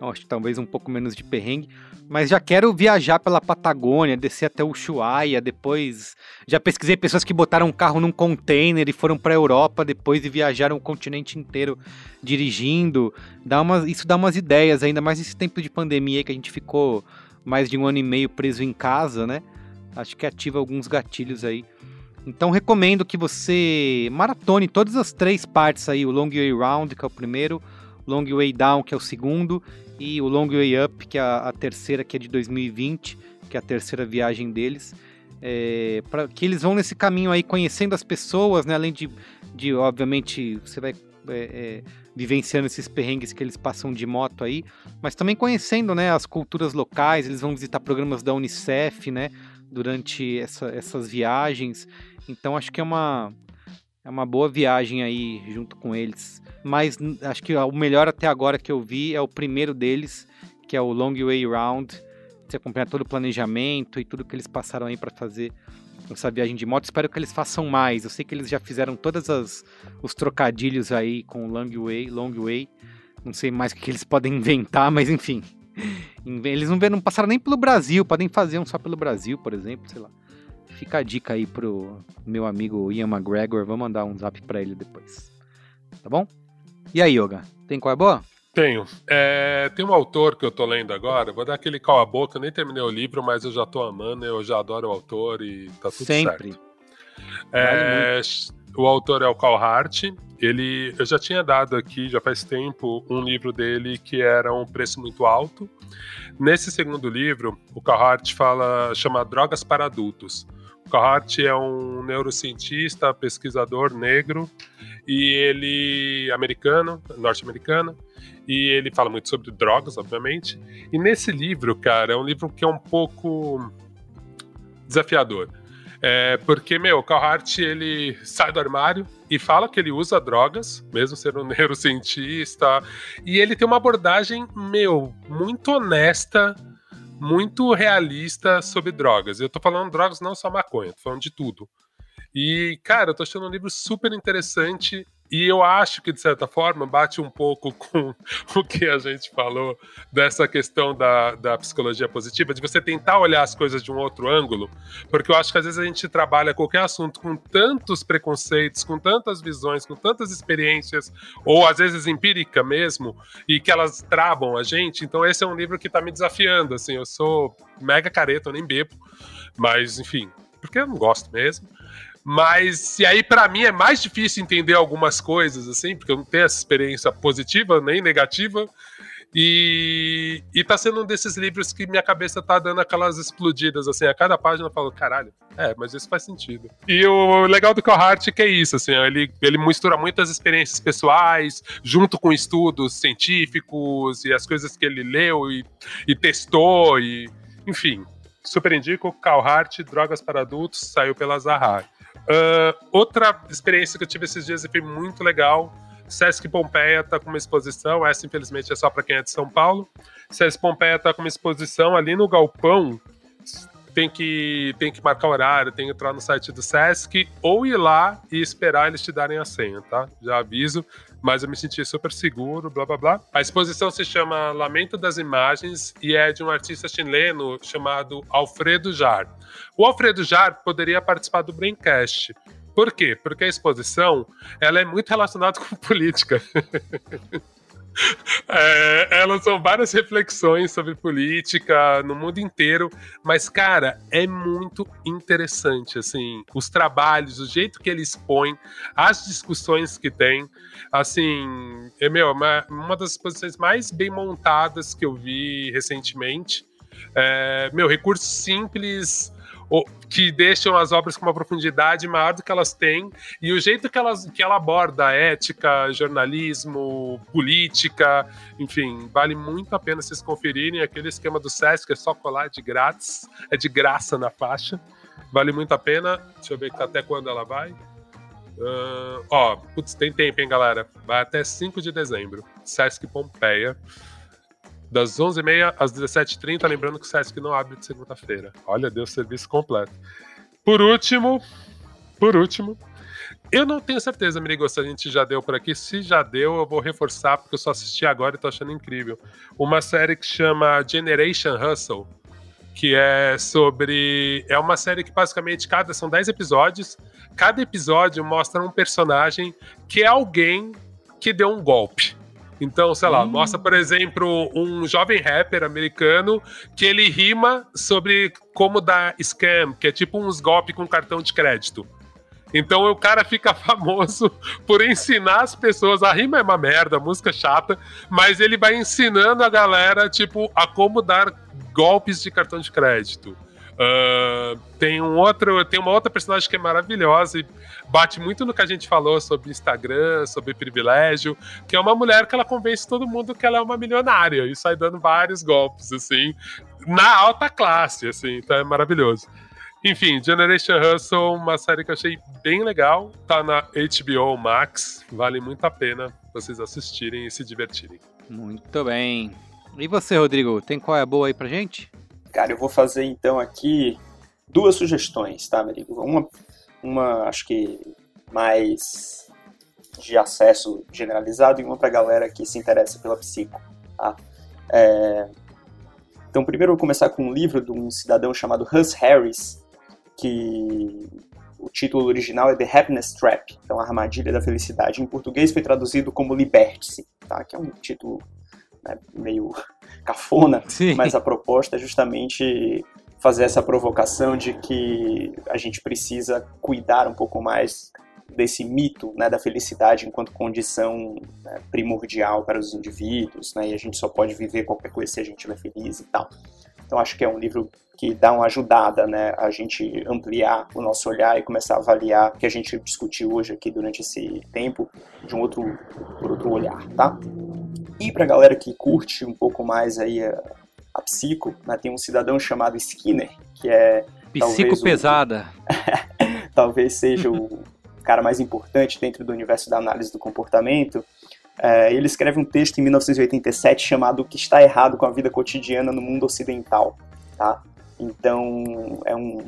acho que talvez um pouco menos de perrengue. Mas já quero viajar pela Patagônia, descer até Ushuaia, depois. Já pesquisei pessoas que botaram um carro num container e foram para a Europa depois e viajaram o continente inteiro dirigindo. Dá umas, isso dá umas ideias, ainda mais nesse tempo de pandemia que a gente ficou mais de um ano e meio preso em casa, né? Acho que ativa alguns gatilhos aí. Então recomendo que você maratone todas as três partes aí, o Long Way Round, que é o primeiro, Long Way Down, que é o segundo, e o Long Way Up, que é a, a terceira, que é de 2020, que é a terceira viagem deles. É, para que eles vão nesse caminho aí, conhecendo as pessoas, né? Além de, de obviamente, você vai é, é, vivenciando esses perrengues que eles passam de moto aí, mas também conhecendo, né, as culturas locais. Eles vão visitar programas da Unicef, né? Durante essa, essas viagens. Então acho que é uma, é uma boa viagem aí junto com eles. Mas acho que o melhor até agora que eu vi é o primeiro deles, que é o Long Way Round. Você acompanha todo o planejamento e tudo que eles passaram aí para fazer essa viagem de moto. Espero que eles façam mais. Eu sei que eles já fizeram todos os trocadilhos aí com o Long Way, Long Way. Não sei mais o que eles podem inventar, mas enfim. Eles não, não passaram nem pelo Brasil, podem fazer um só pelo Brasil, por exemplo, sei lá. Fica a dica aí pro meu amigo Ian McGregor. Vou mandar um zap pra ele depois. Tá bom? E aí, Yoga? Tem qual é boa? Tenho. É, tem um autor que eu tô lendo agora, vou dar aquele cal a boca, eu nem terminei o livro, mas eu já tô amando, eu já adoro o autor e tá tudo Sempre. certo. É, o autor é o Carl Hart. Ele, eu já tinha dado aqui, já faz tempo, um livro dele que era um preço muito alto. Nesse segundo livro, o Carl Hart fala, chama Drogas para Adultos. Carhart é um neurocientista, pesquisador negro e ele americano, norte-americano, e ele fala muito sobre drogas, obviamente. E nesse livro, cara, é um livro que é um pouco desafiador. É, porque, meu, o Carhart, ele sai do armário e fala que ele usa drogas, mesmo sendo um neurocientista, e ele tem uma abordagem, meu, muito honesta muito realista sobre drogas. Eu tô falando drogas não só maconha, tô falando de tudo. E, cara, eu tô achando um livro super interessante e eu acho que, de certa forma, bate um pouco com o que a gente falou dessa questão da, da psicologia positiva, de você tentar olhar as coisas de um outro ângulo, porque eu acho que às vezes a gente trabalha qualquer assunto com tantos preconceitos, com tantas visões, com tantas experiências, ou às vezes empírica mesmo, e que elas travam a gente. Então, esse é um livro que tá me desafiando. Assim, eu sou mega careta, eu nem bebo, mas enfim, porque eu não gosto mesmo. Mas e aí para mim é mais difícil entender algumas coisas assim, porque eu não tenho essa experiência positiva nem negativa. E, e tá sendo um desses livros que minha cabeça tá dando aquelas explodidas, assim, a cada página eu falo, caralho, é, mas isso faz sentido. E o legal do Carhart é que é isso, assim, ele, ele mistura muitas experiências pessoais, junto com estudos científicos e as coisas que ele leu e, e testou, e enfim. Super indico, Carhart, Drogas para Adultos, saiu pela Zahar. Uh, outra experiência que eu tive esses dias e foi muito legal. Sesc Pompeia está com uma exposição, essa infelizmente é só para quem é de São Paulo. Sesc Pompeia está com uma exposição ali no galpão. Tem que, tem que marcar horário, tem que entrar no site do Sesc ou ir lá e esperar eles te darem a senha, tá? Já aviso mas eu me senti super seguro, blá blá blá. A exposição se chama Lamento das Imagens e é de um artista chileno chamado Alfredo Jar. O Alfredo Jar poderia participar do Braincast. Por quê? Porque a exposição ela é muito relacionada com política. É, elas são várias reflexões sobre política no mundo inteiro, mas, cara, é muito interessante, assim, os trabalhos, o jeito que ele expõe, as discussões que tem, assim, é, meu, uma, uma das exposições mais bem montadas que eu vi recentemente, é, meu, recursos simples, que deixam as obras com uma profundidade maior do que elas têm e o jeito que, elas, que ela aborda ética, jornalismo, política, enfim, vale muito a pena vocês conferirem aquele esquema do SESC, é só colar de grátis, é de graça na faixa. Vale muito a pena. Deixa eu ver até quando ela vai. Uh, ó, putz, tem tempo, hein, galera? Vai até 5 de dezembro. Sesc Pompeia. Das 11h30 às 17h30. Lembrando que o Sesc não abre de segunda-feira. Olha, deu serviço completo. Por último, por último, eu não tenho certeza, Mirigo, se a gente já deu por aqui. Se já deu, eu vou reforçar, porque eu só assisti agora e tô achando incrível. Uma série que chama Generation Hustle, que é sobre. É uma série que basicamente cada são 10 episódios. Cada episódio mostra um personagem que é alguém que deu um golpe. Então, sei lá, hum. mostra, por exemplo, um jovem rapper americano que ele rima sobre como dar scam, que é tipo uns golpes com cartão de crédito. Então o cara fica famoso por ensinar as pessoas. A rima é uma merda, a música é chata, mas ele vai ensinando a galera, tipo, a como dar golpes de cartão de crédito. Uh, tem um outro, tem uma outra personagem que é maravilhosa e bate muito no que a gente falou sobre Instagram, sobre privilégio, que é uma mulher que ela convence todo mundo que ela é uma milionária e sai dando vários golpes assim na alta classe, assim, então é maravilhoso. Enfim, Generation Hustle, uma série que eu achei bem legal. Tá na HBO Max. Vale muito a pena vocês assistirem e se divertirem. Muito bem. E você, Rodrigo, tem qual é a boa aí pra gente? Cara, eu vou fazer então aqui duas sugestões, tá, Rodrigo? Uma, uma acho que mais de acesso generalizado e uma pra galera que se interessa pela psico, tá? É... Então, primeiro eu vou começar com um livro de um cidadão chamado Hus Harris, que o título original é The Happiness Trap, então a armadilha da felicidade. Em português foi traduzido como Liberte-se, tá? que é um título né, meio cafona, Sim. mas a proposta é justamente fazer essa provocação de que a gente precisa cuidar um pouco mais desse mito né, da felicidade enquanto condição né, primordial para os indivíduos, né, e a gente só pode viver qualquer coisa se a gente estiver feliz e tal. Então acho que é um livro que dá uma ajudada, né, a gente ampliar o nosso olhar e começar a avaliar o que a gente discutiu hoje aqui durante esse tempo de um outro, por outro olhar, tá? E para a galera que curte um pouco mais aí a, a psico, né, tem um cidadão chamado Skinner, que é psico pesada. O, talvez seja o cara mais importante dentro do universo da análise do comportamento. É, ele escreve um texto em 1987 chamado O que está errado com a vida cotidiana no mundo ocidental, tá? Então, é um,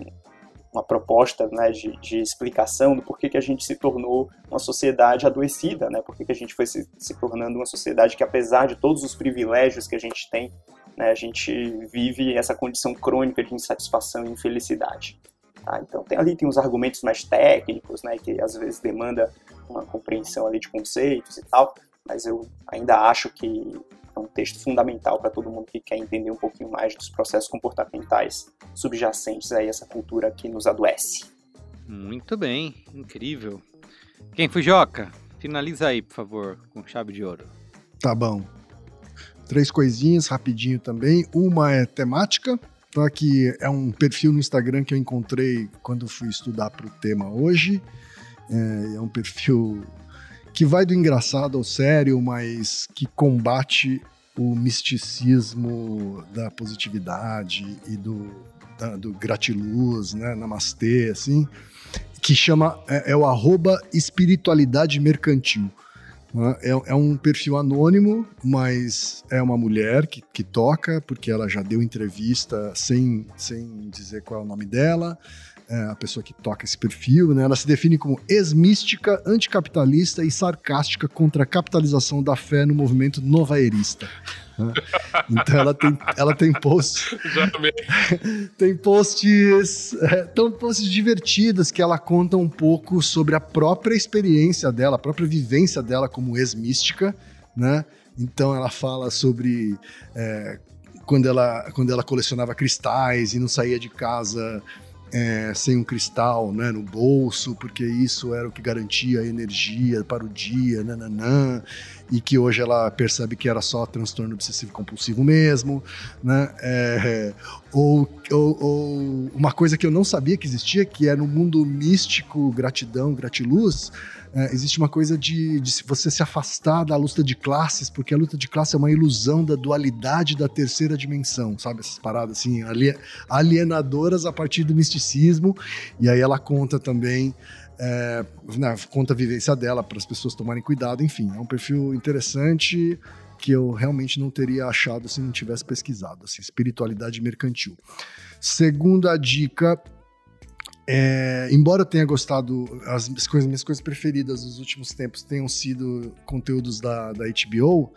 uma proposta né, de, de, explicação do porquê que a gente se tornou uma sociedade adoecida, né? Por que a gente foi se, se, tornando uma sociedade que, apesar de todos os privilégios que a gente tem, né, a gente vive essa condição crônica de insatisfação e infelicidade. Tá? Então, tem, ali tem os argumentos mais técnicos, né, que às vezes demanda uma compreensão ali de conceitos e tal, mas eu ainda acho que é um texto fundamental para todo mundo que quer entender um pouquinho mais dos processos comportamentais subjacentes a essa cultura que nos adoece. Muito bem, incrível. Quem foi Joca? Finaliza aí, por favor, com chave de ouro. Tá bom. Três coisinhas rapidinho também. Uma é temática, tá? Que é um perfil no Instagram que eu encontrei quando fui estudar para o tema hoje. É, é um perfil que vai do engraçado ao sério, mas que combate o misticismo da positividade e do, da, do gratiluz, né, namastê, assim, que chama, é, é o arroba espiritualidade mercantil. Né? É, é, um perfil anônimo, mas é uma mulher que, que toca, porque ela já deu entrevista sem, sem dizer qual é o nome dela é, a pessoa que toca esse perfil, né? Ela se define como ex-mística, anticapitalista e sarcástica contra a capitalização da fé no movimento novaerista. Né? Então ela tem, ela tem posts. tem posts. É, tão posts divertidos que ela conta um pouco sobre a própria experiência dela, a própria vivência dela como ex-mística, né? Então ela fala sobre é, quando, ela, quando ela colecionava cristais e não saía de casa é, sem um cristal né, no bolso, porque isso era o que garantia a energia para o dia, nananã, e que hoje ela percebe que era só transtorno obsessivo compulsivo mesmo, né? É, ou, ou, ou, uma coisa que eu não sabia que existia, que é no mundo místico, gratidão, gratiluz, é, existe uma coisa de, de você se afastar da luta de classes, porque a luta de classe é uma ilusão da dualidade da terceira dimensão, sabe? Essas paradas assim, alienadoras a partir do misticismo, e aí ela conta também é, né, conta a vivência dela para as pessoas tomarem cuidado, enfim, é um perfil interessante que eu realmente não teria achado se não tivesse pesquisado, assim, espiritualidade mercantil. Segunda dica, é, embora eu tenha gostado, as coisas, minhas coisas preferidas nos últimos tempos tenham sido conteúdos da, da HBO,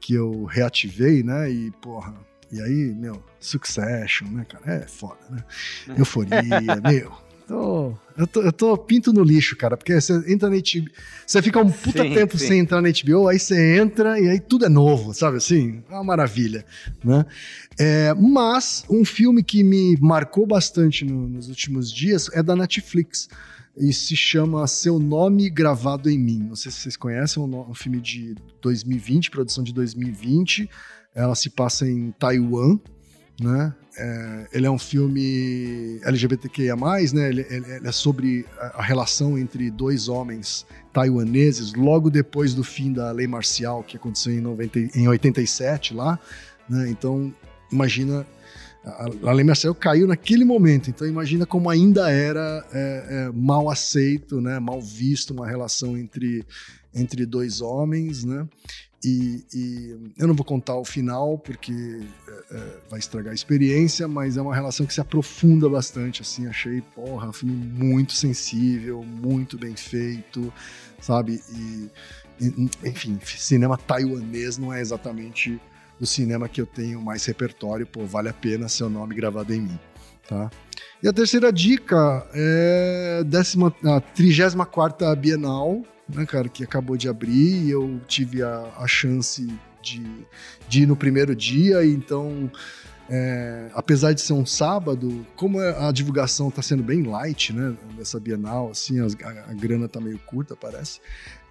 que eu reativei, né? E, porra, e aí, meu, Succession, né, cara? É foda, né? Uhum. Euforia, meu. Tô, eu, tô, eu tô pinto no lixo, cara, porque você entra na HBO, você fica um puta sim, tempo sim. sem entrar na HBO, aí você entra e aí tudo é novo, sabe assim? É uma maravilha, né? É, mas um filme que me marcou bastante no, nos últimos dias é da Netflix e se chama Seu Nome Gravado em Mim. Não sei se vocês conhecem, é um, um filme de 2020, produção de 2020. Ela se passa em Taiwan, né? É, ele é um filme LGBTQIA+, né? Ele, ele, ele, é sobre a relação entre dois homens taiwaneses logo depois do fim da lei marcial que aconteceu em, 90, em 87 lá, né? Então, imagina a, lei marcial caiu naquele momento, então imagina como ainda era é, é, mal aceito, né? Mal visto uma relação entre entre dois homens, né? E, e, eu não vou contar o final porque é, é, vai estragar a experiência, mas é uma relação que se aprofunda bastante. Assim, achei, porra, filme muito sensível, muito bem feito, sabe? E, enfim, cinema taiwanês não é exatamente o cinema que eu tenho mais repertório, pô, vale a pena seu nome gravado em mim, tá? E a terceira dica é a 34 Bienal, né, cara, que acabou de abrir e eu tive a, a chance de, de ir no primeiro dia, então, é, apesar de ser um sábado, como a divulgação está sendo bem light, né, dessa Bienal, assim, a, a grana tá meio curta, parece,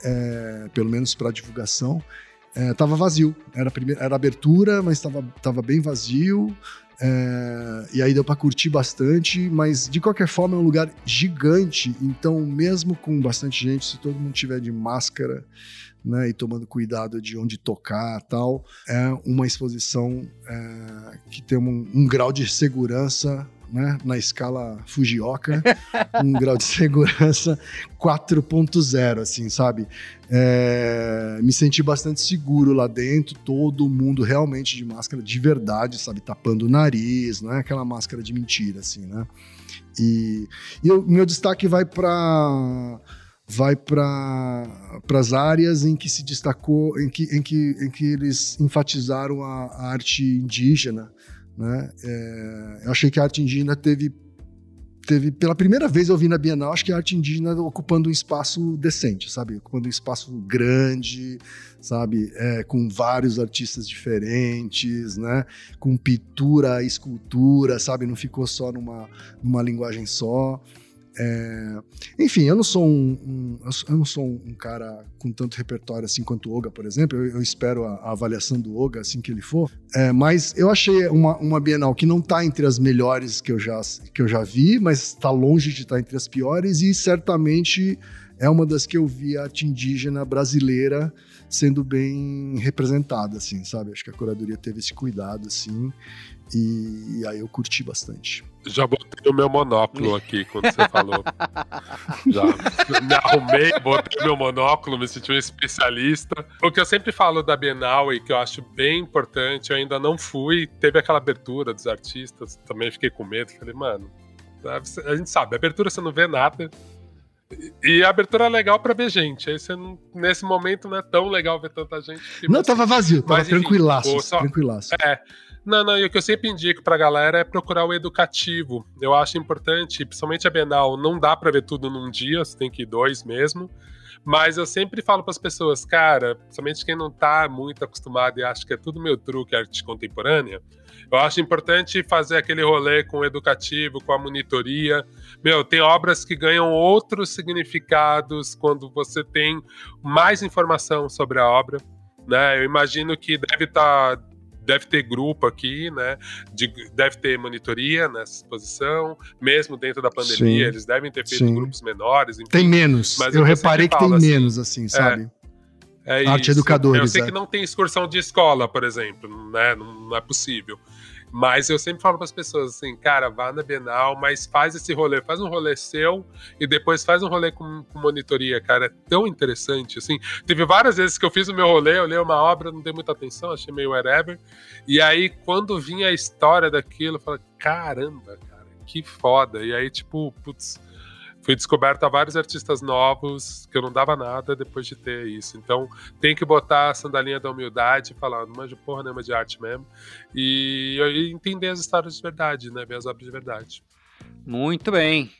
é, pelo menos para divulgação, é, vazio. Era, primeira, era abertura, mas estava tava bem vazio. É, e aí deu para curtir bastante, mas de qualquer forma é um lugar gigante, então mesmo com bastante gente, se todo mundo tiver de máscara, né, e tomando cuidado de onde tocar tal, é uma exposição é, que tem um, um grau de segurança né, na escala Fujioka, um grau de segurança 4.0, assim, sabe? É, me senti bastante seguro lá dentro, todo mundo realmente de máscara de verdade, sabe? Tapando o nariz, não é aquela máscara de mentira, assim, né? E, e o meu destaque vai para vai para as áreas em que se destacou, em que, em que, em que eles enfatizaram a, a arte indígena, né? É, eu achei que a arte indígena teve, teve, pela primeira vez eu vi na Bienal, acho que a arte indígena ocupando um espaço decente, sabe? Ocupando um espaço grande, sabe? É, com vários artistas diferentes, né? Com pintura, escultura, sabe? Não ficou só numa, numa linguagem só. É, enfim, eu não sou um, um, eu não sou um cara com tanto repertório assim quanto o Oga, por exemplo. Eu, eu espero a, a, avaliação do Oga assim que ele for. É, mas eu achei uma, uma Bienal que não está entre as melhores que eu já, que eu já vi, mas está longe de estar tá entre as piores e certamente é uma das que eu vi a arte indígena brasileira sendo bem representada, assim, sabe? Acho que a curadoria teve esse cuidado, assim, e, e aí eu curti bastante. Já botei o meu monóculo aqui quando você falou. Já me arrumei, botei meu monóculo, me senti um especialista. O que eu sempre falo da Bienal e que eu acho bem importante, eu ainda não fui, teve aquela abertura dos artistas, também fiquei com medo, falei, mano, a gente sabe, abertura você não vê nada, e a abertura é legal pra ver gente. Aí você não, nesse momento não é tão legal ver tanta gente. Não, tava vazio, tava Mas, enfim, tranquilaço, só, tranquilaço. É. Não, não, e o que eu sempre indico pra galera é procurar o educativo. Eu acho importante, principalmente a Bienal, não dá pra ver tudo num dia, você tem que ir dois mesmo. Mas eu sempre falo para as pessoas, cara, principalmente quem não tá muito acostumado e acha que é tudo meu truque arte contemporânea, eu acho importante fazer aquele rolê com o educativo, com a monitoria. Meu, tem obras que ganham outros significados quando você tem mais informação sobre a obra. Né? Eu imagino que deve estar. Tá, deve ter grupo aqui, né? De, deve ter monitoria nessa exposição, mesmo dentro da pandemia, sim, eles devem ter feito sim. grupos menores. Enfim, tem menos. Mas eu reparei que tem assim, menos, assim, sabe? É, é Arte isso. educadores. Eu sei é. que não tem excursão de escola, por exemplo, né? Não, não é possível. Mas eu sempre falo para as pessoas assim, cara, vá na Bienal, mas faz esse rolê, faz um rolê seu e depois faz um rolê com, com monitoria, cara. É tão interessante, assim. Teve várias vezes que eu fiz o meu rolê, eu li uma obra, não dei muita atenção, achei meio whatever. E aí, quando vinha a história daquilo, eu falei, caramba, cara, que foda. E aí, tipo, putz, fui descoberto a vários artistas novos que eu não dava nada depois de ter isso. Então tem que botar a sandalinha da humildade e falar, não manjo porra nenhuma de arte mesmo. E, e entender as histórias de verdade, né? Ver as obras de verdade. Muito bem.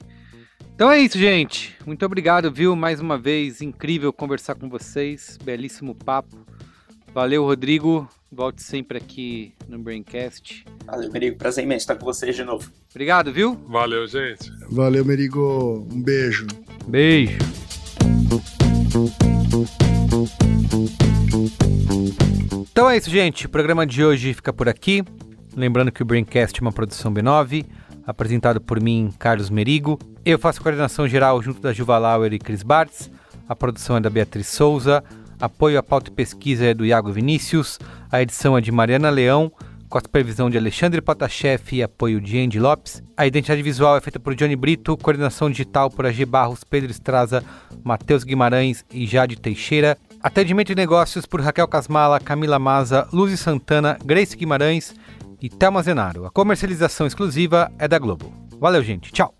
Então é isso, gente. Muito obrigado, viu? Mais uma vez, incrível conversar com vocês. Belíssimo papo. Valeu, Rodrigo. Volte sempre aqui no Braincast. Valeu, Merigo. Prazer imenso estar com vocês de novo. Obrigado, viu? Valeu, gente. Valeu, Merigo. Um beijo. Beijo. Então é isso, gente. O programa de hoje fica por aqui. Lembrando que o Braincast é uma produção B9, apresentado por mim, Carlos Merigo. Eu faço a coordenação geral junto da Juva Lauer e Cris Bartz. A produção é da Beatriz Souza. Apoio à pauta e pesquisa é do Iago Vinícius. A edição é de Mariana Leão, com a supervisão de Alexandre Potashev e apoio de Andy Lopes. A identidade visual é feita por Johnny Brito, coordenação digital por AG Barros, Pedro Estraza, Matheus Guimarães e Jade Teixeira. Atendimento de negócios por Raquel Casmala, Camila Maza, Luzi Santana, Grace Guimarães e Thelma Zenaro. A comercialização exclusiva é da Globo. Valeu, gente. Tchau.